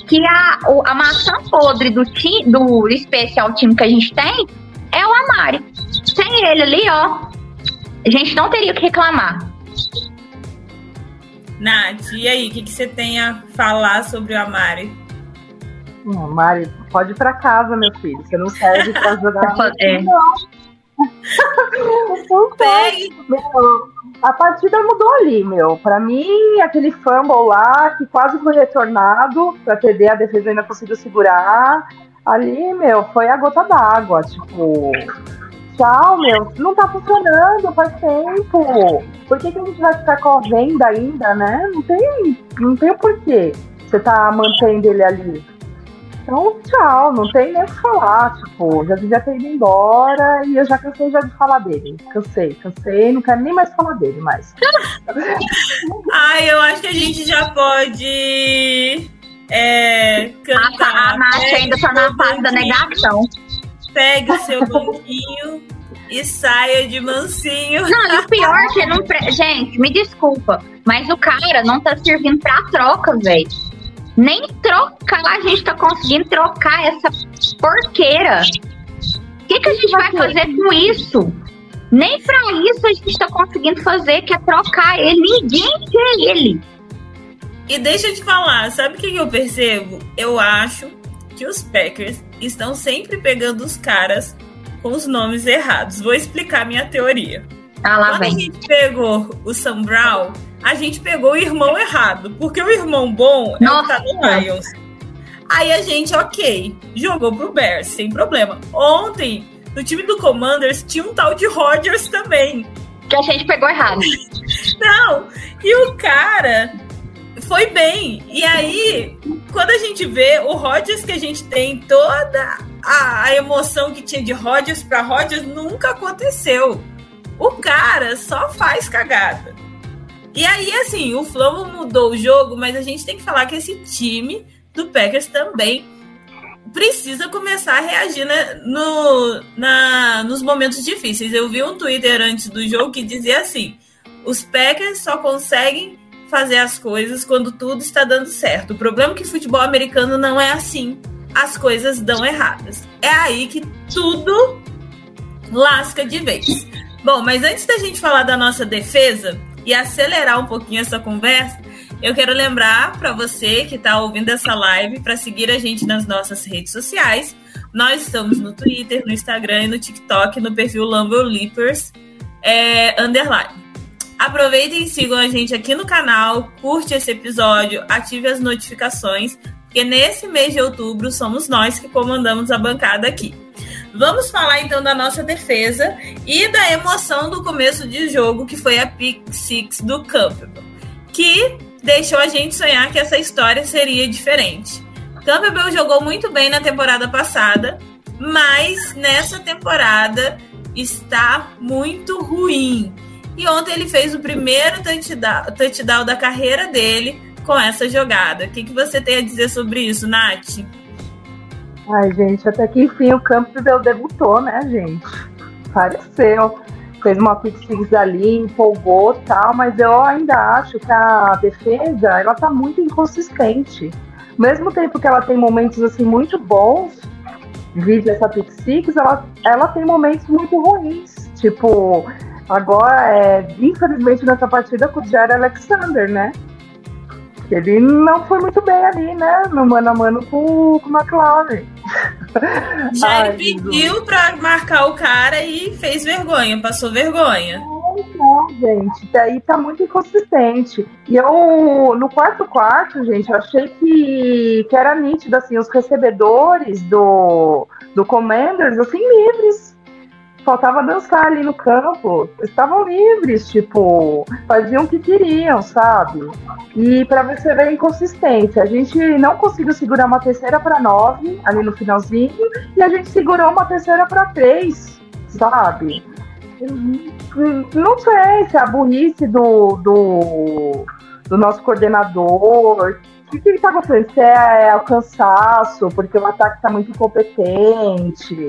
que a, a maçã podre do, ti, do especial time que a gente tem é o Amari. Sem ele ali, ó, a gente não teria o que reclamar. Nath, e aí, o que, que você tem a falar sobre o Amari? Não, Mari, pode ir pra casa, meu filho. Você não serve pra jogar. É. Não. Pegue. Meu, a partida mudou ali, meu. Pra mim, aquele fumble lá, que quase foi retornado pra TD, a defesa ainda conseguiu segurar. Ali, meu, foi a gota d'água. Tipo, tchau, meu. Não tá funcionando faz tempo. Por que, que a gente vai ficar correndo ainda, né? Não tem, não tem o porquê você tá mantendo ele ali. Então, tchau, não tem nem o que falar. Tipo, já devia ter ido embora e eu já cansei já de falar dele. Cansei, cansei, não quero nem mais falar dele mais. Ai, eu acho que a gente já pode é, A, cantar. a Nath ainda tá na fase da negação. Pegue o seu banquinho e saia de mansinho. Não, e o pior é que não. pre- Gente, me desculpa, mas o cara não tá servindo pra troca, velho. Nem trocar a gente tá conseguindo trocar essa porqueira. O que, que a gente vai fazer com isso? Nem pra isso a gente tá conseguindo fazer, que é trocar ele. Ninguém quer ele. E deixa eu te falar, sabe o que eu percebo? Eu acho que os Packers estão sempre pegando os caras com os nomes errados. Vou explicar minha teoria. Ah, lá Quando a vem. gente pegou o Sam Brown, a gente pegou o irmão errado, porque o irmão bom é o que Nossa. tá no Lions. Aí a gente, ok, jogou pro Bears, sem problema. Ontem, no time do Commanders, tinha um tal de Rodgers também. Que a gente pegou errado. Não, e o cara foi bem. E aí, quando a gente vê o Rodgers que a gente tem, toda a, a emoção que tinha de Rodgers pra Rodgers nunca aconteceu. O cara só faz cagada. E aí, assim, o Flamengo mudou o jogo, mas a gente tem que falar que esse time do Packers também precisa começar a reagir né, no, na, nos momentos difíceis. Eu vi um Twitter antes do jogo que dizia assim: os Packers só conseguem fazer as coisas quando tudo está dando certo. O problema é que futebol americano não é assim. As coisas dão erradas. É aí que tudo lasca de vez. Bom, mas antes da gente falar da nossa defesa e acelerar um pouquinho essa conversa, eu quero lembrar para você que está ouvindo essa live para seguir a gente nas nossas redes sociais. Nós estamos no Twitter, no Instagram e no TikTok, no perfil Lumber Leapers é, underline. Aproveitem e sigam a gente aqui no canal, curte esse episódio, ative as notificações, porque nesse mês de outubro somos nós que comandamos a bancada aqui. Vamos falar então da nossa defesa e da emoção do começo de jogo, que foi a pick six do Campbell, que deixou a gente sonhar que essa história seria diferente. Campbell jogou muito bem na temporada passada, mas nessa temporada está muito ruim. E ontem ele fez o primeiro touchdown, touchdown da carreira dele com essa jogada. O que, que você tem a dizer sobre isso, Nath? Ai, gente, até que enfim o Campbell debutou, né, gente? Pareceu. Fez uma six ali, empolgou tal, mas eu ainda acho que a defesa, ela tá muito inconsistente. Mesmo tempo que ela tem momentos, assim, muito bons, vídeo essa pick ela, ela tem momentos muito ruins. Tipo, agora, é, infelizmente, nessa partida com o Jared Alexander, né? Ele não foi muito bem ali, né? No mano a mano com, com o McLaren. Já Ai, ele pediu para marcar o cara e fez vergonha, passou vergonha. Não, gente, daí tá muito inconsistente. E eu, no quarto quarto, gente, eu achei que, que era nítido, assim, os recebedores do, do Commanders, assim, livres. Faltava dançar ali no campo. Estavam livres, tipo, faziam o que queriam, sabe? E para você ver a inconsistência, a gente não conseguiu segurar uma terceira para nove ali no finalzinho, e a gente segurou uma terceira para três, sabe? Não sei se é a burrice do, do, do nosso coordenador. O que, ele tá acontecendo? Se é, é o cansaço, porque o ataque tá muito incompetente.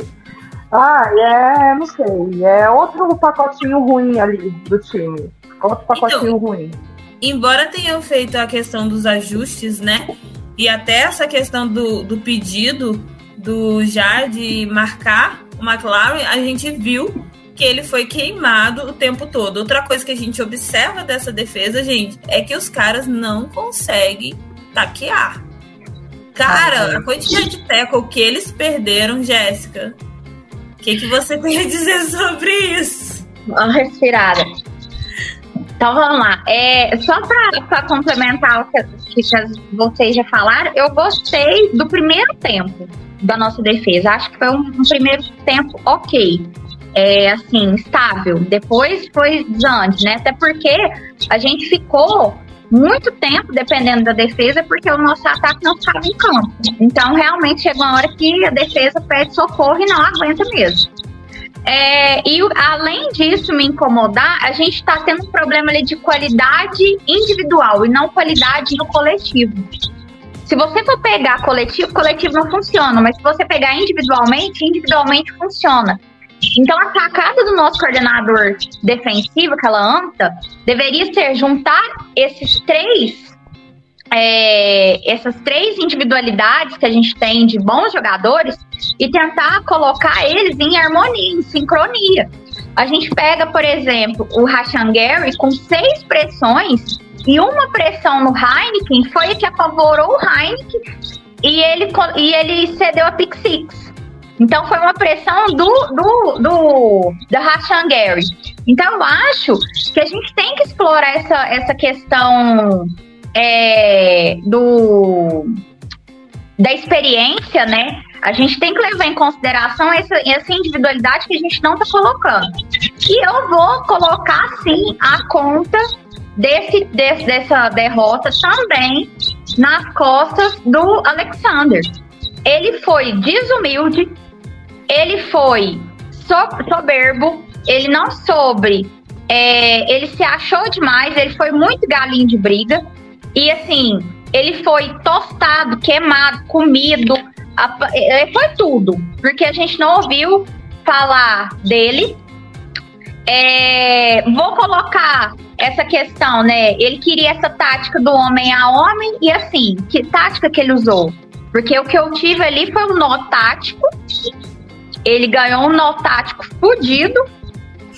Ah, é, não sei. É outro pacotinho ruim ali do time. Outro pacotinho Então, ruim. Embora tenham feito a questão dos ajustes, né? E até essa questão do, do pedido do já de marcar o McLaren, a gente viu que ele foi queimado o tempo todo. Outra coisa que a gente observa dessa defesa, gente, é que os caras não conseguem taquear. Cara, a quantidade de tackle que eles perderam, Jéssica. O que, que você tem a dizer sobre isso? Uma respirada. Então vamos lá. É, só para complementar o que, que vocês já falaram, eu gostei do primeiro tempo da nossa defesa. Acho que foi um, um primeiro tempo ok. É, assim, estável. Depois foi desante, né? Até porque a gente ficou muito tempo dependendo da defesa, porque o nosso ataque não estava em campo. Então, realmente, chega uma hora que a defesa pede socorro e não aguenta mesmo. É, e além disso me incomodar, a gente está tendo um problema ali de qualidade individual e não qualidade no coletivo. Se você for pegar coletivo, coletivo não funciona, mas se você pegar individualmente, individualmente funciona. Então, a sacada do nosso coordenador defensivo, aquela anta, deveria ser juntar esses três, é, essas três individualidades que a gente tem de bons jogadores e tentar colocar eles em harmonia, em sincronia. A gente pega, por exemplo, o Rashan Gary com seis pressões e uma pressão no Heineken foi a que apavorou o Heineken e ele, e ele cedeu a pick six. Então foi uma pressão do do do da Rashan Gary. Então eu acho que a gente tem que explorar essa, essa questão é, do da experiência, né? A gente tem que levar em consideração essa, essa individualidade que a gente não está colocando. E eu vou colocar sim a conta desse, desse, dessa derrota também nas costas do Alexander. Ele foi desumilde, ele foi soberbo, ele não soube, é, ele se achou demais, ele foi muito galinho de briga. E assim, ele foi tostado, queimado, comido, foi tudo. Porque a gente não ouviu falar dele. É, vou colocar essa questão, né? Ele queria essa tática do homem a homem, e assim, que tática que ele usou? Porque o que eu tive ali foi um nó tático ele ganhou um nó tático fudido.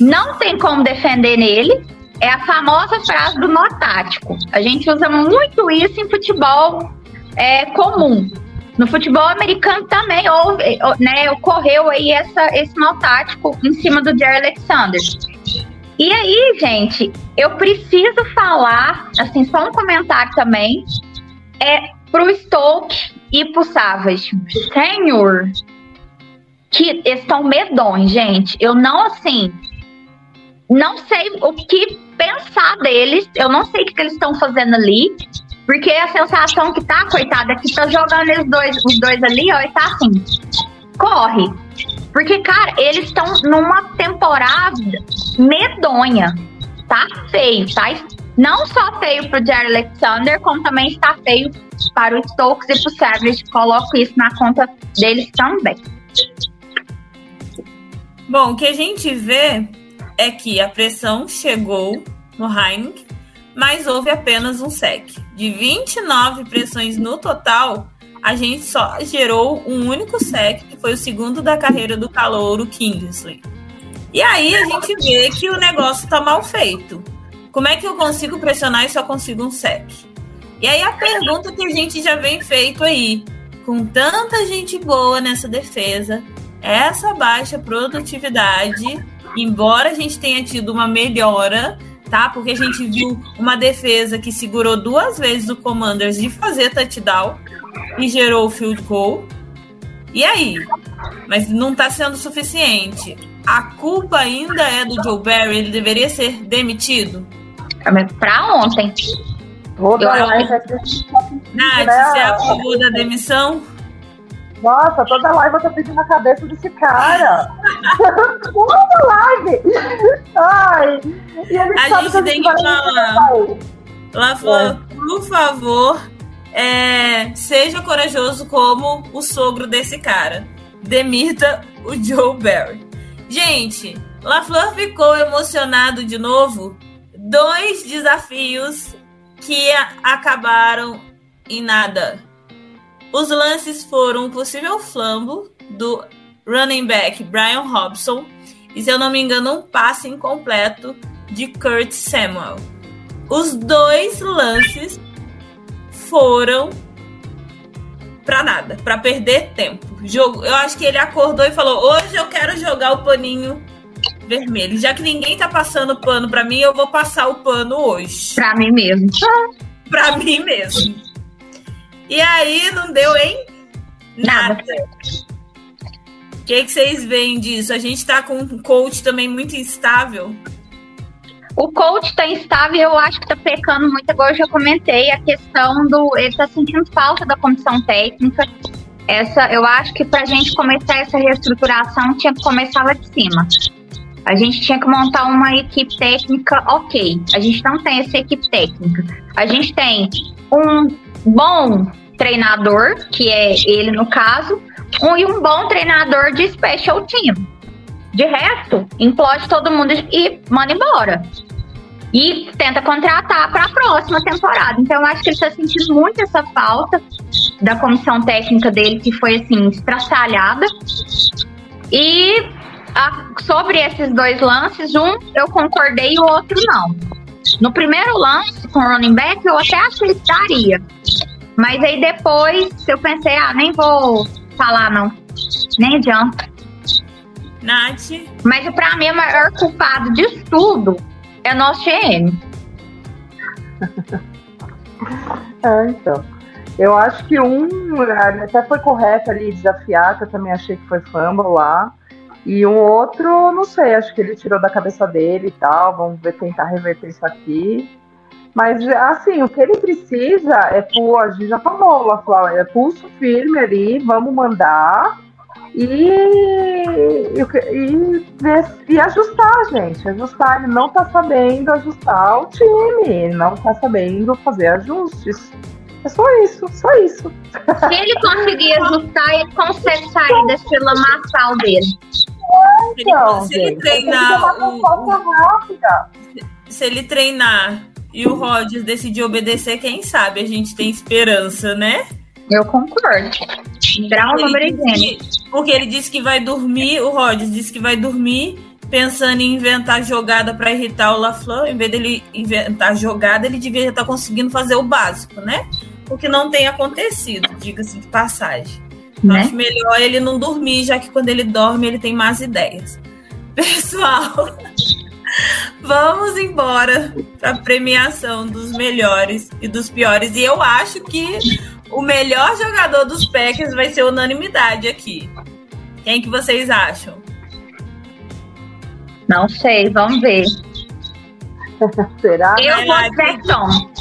Não tem como defender nele. É a famosa frase do nó tático. A gente usa muito isso em futebol é, comum. No futebol americano também houve, né, ocorreu aí essa, esse nó tático em cima do Jerry Alexander. E aí, gente, eu preciso falar, assim, só um comentário também, é pro Stoke e pro Savage. Senhor, que estão medões, gente. Eu não, assim, não sei o que pensar deles. Eu não sei o que, que eles estão fazendo ali. Porque a sensação que tá, coitada, que tá jogando eles dois, os dois ali, ó, e tá assim, corre. Porque, cara, eles estão numa temporada medonha. Tá feio, tá? Não só feio pro Jerry Alexander, como também está feio para o Stokes e pro Savage. Coloco isso na conta deles também. Bom, o que a gente vê é que a pressão chegou no Heineken, mas houve apenas um sec. De 29 pressões no total, a gente só gerou um único sec, que foi o segundo da carreira do calouro Kingsley. E aí a gente vê que o negócio tá mal feito. Como é que eu consigo pressionar e só consigo um sec? E aí a pergunta que a gente já vem feito aí, com tanta gente boa nessa defesa, essa baixa produtividade, embora a gente tenha tido uma melhora, tá? Porque a gente viu uma defesa que segurou duas vezes o Commanders de fazer touchdown e gerou o field goal. E aí? Mas não está sendo suficiente. A culpa ainda é do Joe Barry, ele deveria ser demitido? Para ontem. Eu acho vai ter Nath, né? você é a favor da demissão? Nossa, toda live eu tô pedindo a cabeça desse cara. toda live. Ai. E ele A sabe gente tem que falar. Lá falou, por favor, é, seja corajoso como o sogro desse cara. Demita o Joe Barry. Gente, LaFleur ficou emocionado de novo. Dois desafios que acabaram em nada. Os lances foram um possível flambo do running back Brian Robson e, se eu não me engano, um passe incompleto de Kurt Samuel. Os dois lances foram pra nada, pra perder tempo. Jogo, eu acho que ele acordou e falou: hoje eu quero jogar o paninho vermelho. Já que ninguém tá passando pano pra mim, eu vou passar o pano hoje. Pra mim mesmo. Pra mim mesmo. E aí não deu em nada. O que, que vocês veem disso? A gente tá com um coach também muito instável. O coach tá instável, eu acho que tá pecando muito, igual eu já comentei, a questão do. Ele tá sentindo falta da comissão técnica. Essa, eu acho que pra gente começar essa reestruturação tinha que começar lá de cima. A gente tinha que montar uma equipe técnica ok. A gente não tem essa equipe técnica. A gente tem um bom treinador, que é ele no caso, e um bom treinador de special team. De resto, implode todo mundo e manda embora. E tenta contratar para a próxima temporada. Então, eu acho que ele está sentindo muito essa falta da comissão técnica dele, que foi assim, estraçalhada. E a- sobre esses dois lances, um eu concordei e o outro não. No primeiro lance com o running back, eu até aceitaria. Mas aí depois eu pensei, ah, nem vou falar não. Nem adianta. Nath, Mas pra mim, o maior culpado disso tudo é nosso GM. É, então. Eu acho que um até foi correto ali desafiar, que eu também achei que foi fumble lá. E um outro, não sei, acho que ele tirou da cabeça dele e tal. Vamos ver, tentar reverter isso aqui. Mas, assim, o que ele precisa é, pô, a gente já falou lá, Flávia, é pulso firme ali, vamos mandar e, e, e, e ajustar, gente. Ajustar. Ele não tá sabendo ajustar o time, não tá sabendo fazer ajustes. É só isso, só isso. Se ele conseguir ajustar, ele consegue sair desse lamaçal dele. Se ele, Então, se ele treinar o, rápida. se ele treinar e o Rodgers decidir obedecer, quem sabe a gente tem esperança, né? Eu concordo. Grau Ele número disse que- porque ele disse que vai dormir, o Rodgers disse que vai dormir pensando em inventar jogada para irritar o LaFleur. Em vez dele inventar jogada, ele devia estar conseguindo fazer o básico, né? O que não tem acontecido, diga-se de passagem. Né? Acho melhor ele não dormir, já que quando ele dorme ele tem más ideias. Pessoal, vamos embora para a premiação dos melhores e dos piores. E eu acho que o melhor jogador dos Packers vai ser unanimidade aqui. Quem que vocês acham? Não sei, vamos ver. Será? Eu vou dizer Tom.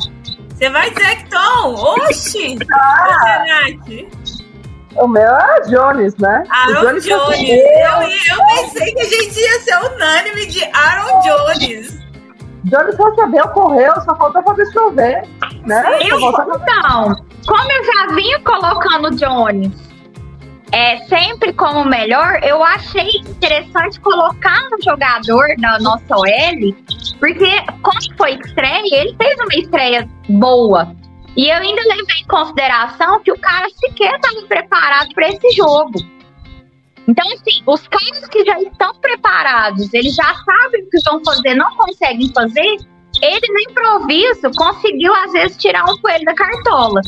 Você vai dizer que Tom? Oxi! Você, Nath? O meu é Jones, né? O Aaron Jones Jones. foi- Eu, eu pensei que a gente ia ser unânime de Aaron Jones. Jones recebeu, correu, só falta fazer chover. Né? Eu, então, como eu já vinha colocando o Jones é, sempre como melhor, eu achei interessante colocar um jogador da nossa OL, porque quando foi estreia, ele fez uma estreia boa. E eu ainda levei em consideração que o cara sequer estava preparado para esse jogo. Então, assim, os caras que já estão preparados, eles já sabem o que vão fazer, não conseguem fazer, ele no improviso conseguiu, às vezes, tirar um coelho da cartola.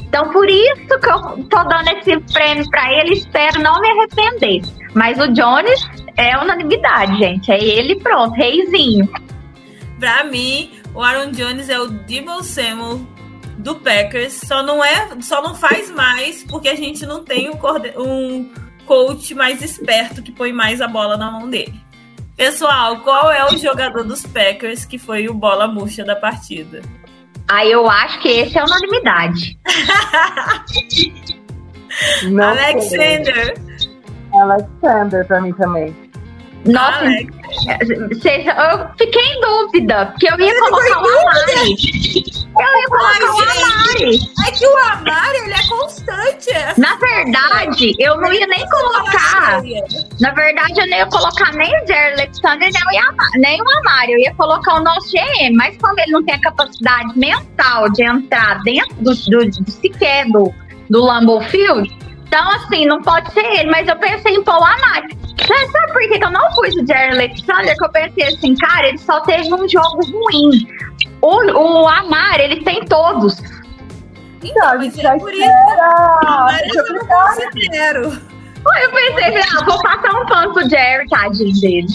Então, por isso que eu tô dando esse prêmio pra ele, espero não me arrepender. Mas o Jones é unanimidade, gente. É ele pronto, reizinho. Pra mim, o Aaron Jones é o Debo Samuel do Packers. Só não é, só não faz mais porque a gente não tem um, um coach mais esperto que põe mais a bola na mão dele. Pessoal, qual é o jogador dos Packers que foi o bola murcha da partida? Aí eu acho que esse é unanimidade. Alexander. Alexander pra mim também. Nossa, Alex. vocês- eu fiquei em dúvida, porque eu ia colocar o Amari. Eu ia colocar o Amari. É que o Amari, ele é constante. É Na verdade, eu não ia nem colocar. Na verdade, eu não ia colocar nem o Jerry Alexander, nem o, Yama- nem o Amari. Eu ia colocar o nosso GM. Mas como ele não tem a capacidade mental de entrar dentro do, do, do sequer do, do Lambeau Field, então, assim, não pode ser ele. Mas eu pensei em pôr o Amari. Sabe, sabe por que que eu não pus o Jerry Alexander? Que eu pensei assim, cara, ele só teve um jogo ruim. O, o Amari, ele tem todos. Então, a mas é por isso Deixa eu eu não considero. Eu pensei, ah, vou passar um pano pro Jerry, tadinho dele.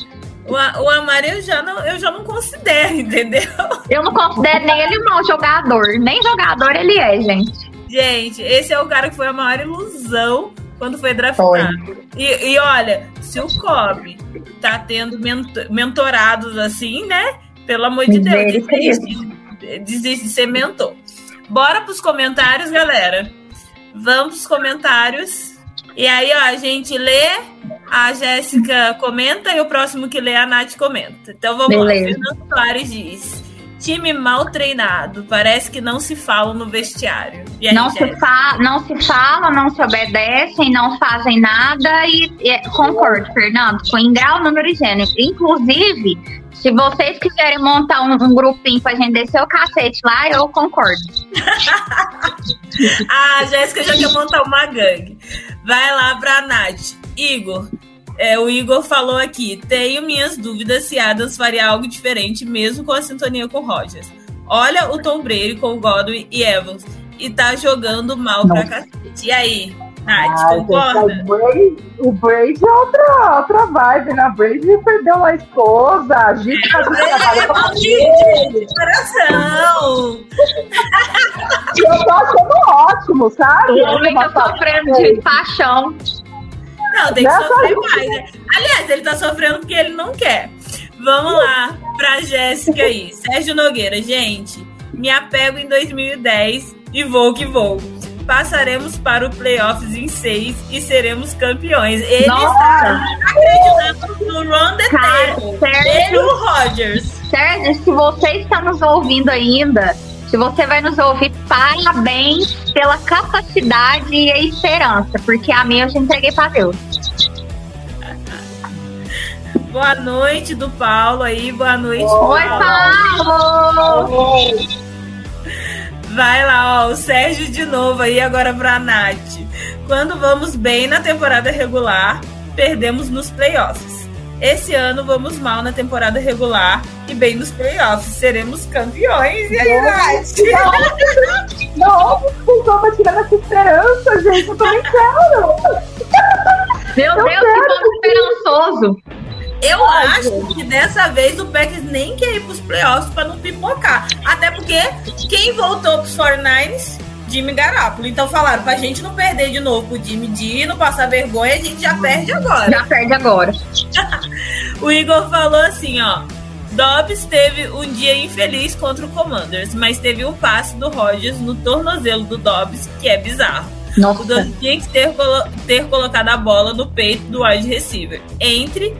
O, o Amaro eu já, não, eu já não considero, entendeu? Eu não considero nem ele um jogador. Nem jogador ele é, gente. Gente, esse é o cara que foi a maior ilusão quando foi draftado. E, e olha, se o Kobe tá tendo mento- mentorados assim, né? Pelo amor de Deus, desiste, desiste de ser mentor. Bora pros comentários, galera. Vamos pros comentários. E aí, ó, a gente lê, a Jéssica comenta e o próximo que lê, a Nath comenta. Então vamos Beleza. lá. Fernando Soares diz: time mal treinado, parece que não se falam no vestiário. Aí, Não se, fa não se fala, não se obedecem, não fazem nada e, e concordo, Fernando, em grau, número gênero. Inclusive, se vocês quiserem montar um, um grupinho pra gente descer o cacete lá, eu concordo. Ah, a Jéssica já quer montar uma gangue. Vai lá pra Nath. Igor. É, o Igor falou aqui: tenho minhas dúvidas se Adams faria algo diferente, mesmo com a sintonia com Rogers. Olha o Tom Brady com o Godwin e Evans. E tá jogando mal pra cacete. E aí, Nath, Ah, concorda? gente, o Brady, o Brady é outra, outra vibe, né? O Brady perdeu a esposa, a gente tá trabalho com ele. Coração! E eu tô achando ótimo, sabe? O homem tá sofrendo de paixão. Não, tem que sofrer mais, né? Aliás, ele tá sofrendo porque ele não quer. Vamos lá pra Jéssica aí. Sérgio Nogueira, gente, me apego em 2010 e vou que vou. Passaremos para o playoffs em seis e seremos campeões. Ele Nossa. está acreditando no Ron the Cara, Table. Sérgio. Ele o Rogers. Sérgio, se você está nos ouvindo ainda, se você vai nos ouvir, parabéns pela capacidade e a esperança, porque a minha eu já entreguei pra Deus. Boa noite do Paulo aí, boa noite. Oi, Paulo. Paulo! Vai lá, ó, o Sérgio de novo aí, agora pra Nath. Quando vamos bem na temporada regular, perdemos nos playoffs. Esse ano vamos mal na temporada regular e bem nos playoffs. Seremos campeões. E aí, Nath? Não, vão tirando essa esperança, gente. Eu também quero. Meu Eu Deus, que povo esperançoso! Eu Ai, acho que dessa vez o Packers nem quer ir pros playoffs pra não pipocar. Até porque quem voltou pros 49ers? Jimmy Garoppolo. Então falaram pra gente não perder de novo pro Jimmy D, não passar vergonha, a gente já perde agora. Já perde agora. O Igor falou assim, ó. Dobbs teve um dia infeliz contra o Commanders, mas teve um passe do Rodgers no tornozelo do Dobbs, que é bizarro. O Nossa, Dobbs tinha que ter, colo- ter colocado a bola no peito do wide receiver, entre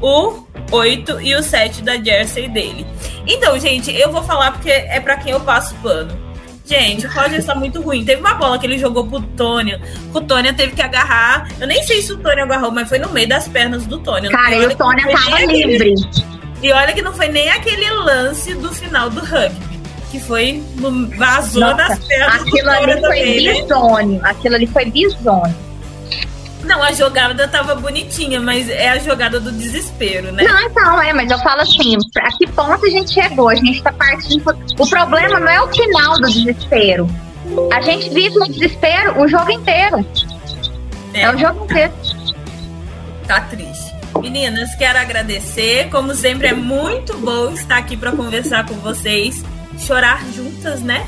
o 8 e o 7 da jersey dele. Então, gente, eu vou falar porque é pra quem eu passo pano. Gente, o Rodgers tá muito ruim. Teve uma bola que ele jogou pro Tônia. O Tônia teve que agarrar. Eu nem sei se o Tônia agarrou, mas foi no meio das pernas do Tônia. cara, e o que foi tava aquele- livre. E olha que não foi nem aquele lance do final do rugby. Que foi. no- vazou Nossa, nas pernas do Aquilo ali foi né? bisônio. Aquilo ali foi bisônio. Não, a jogada tava bonitinha, mas é a jogada do desespero, né? Não, então, é, mas eu falo assim, a que ponto a gente chegou? A gente tá partindo. O problema não é o final do desespero. A gente vive no desespero o jogo inteiro. É, o jogo inteiro. Tá triste. Meninas, quero agradecer. Como sempre, é muito bom estar aqui para conversar com vocês, chorar juntas, né?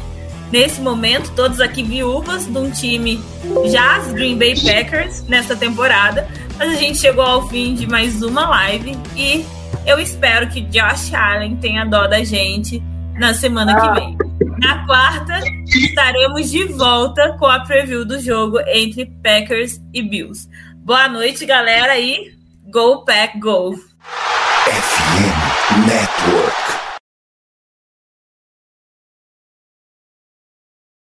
Nesse momento, todos aqui viúvas de um time já as Green Bay Packers nessa temporada. Mas a gente chegou ao fim de mais uma live e eu espero que Josh Allen tenha dó da gente na semana que vem. Na quarta, estaremos de volta com a preview do jogo entre Packers e Bills. Boa noite, galera, e Go Pack Go! FM Network.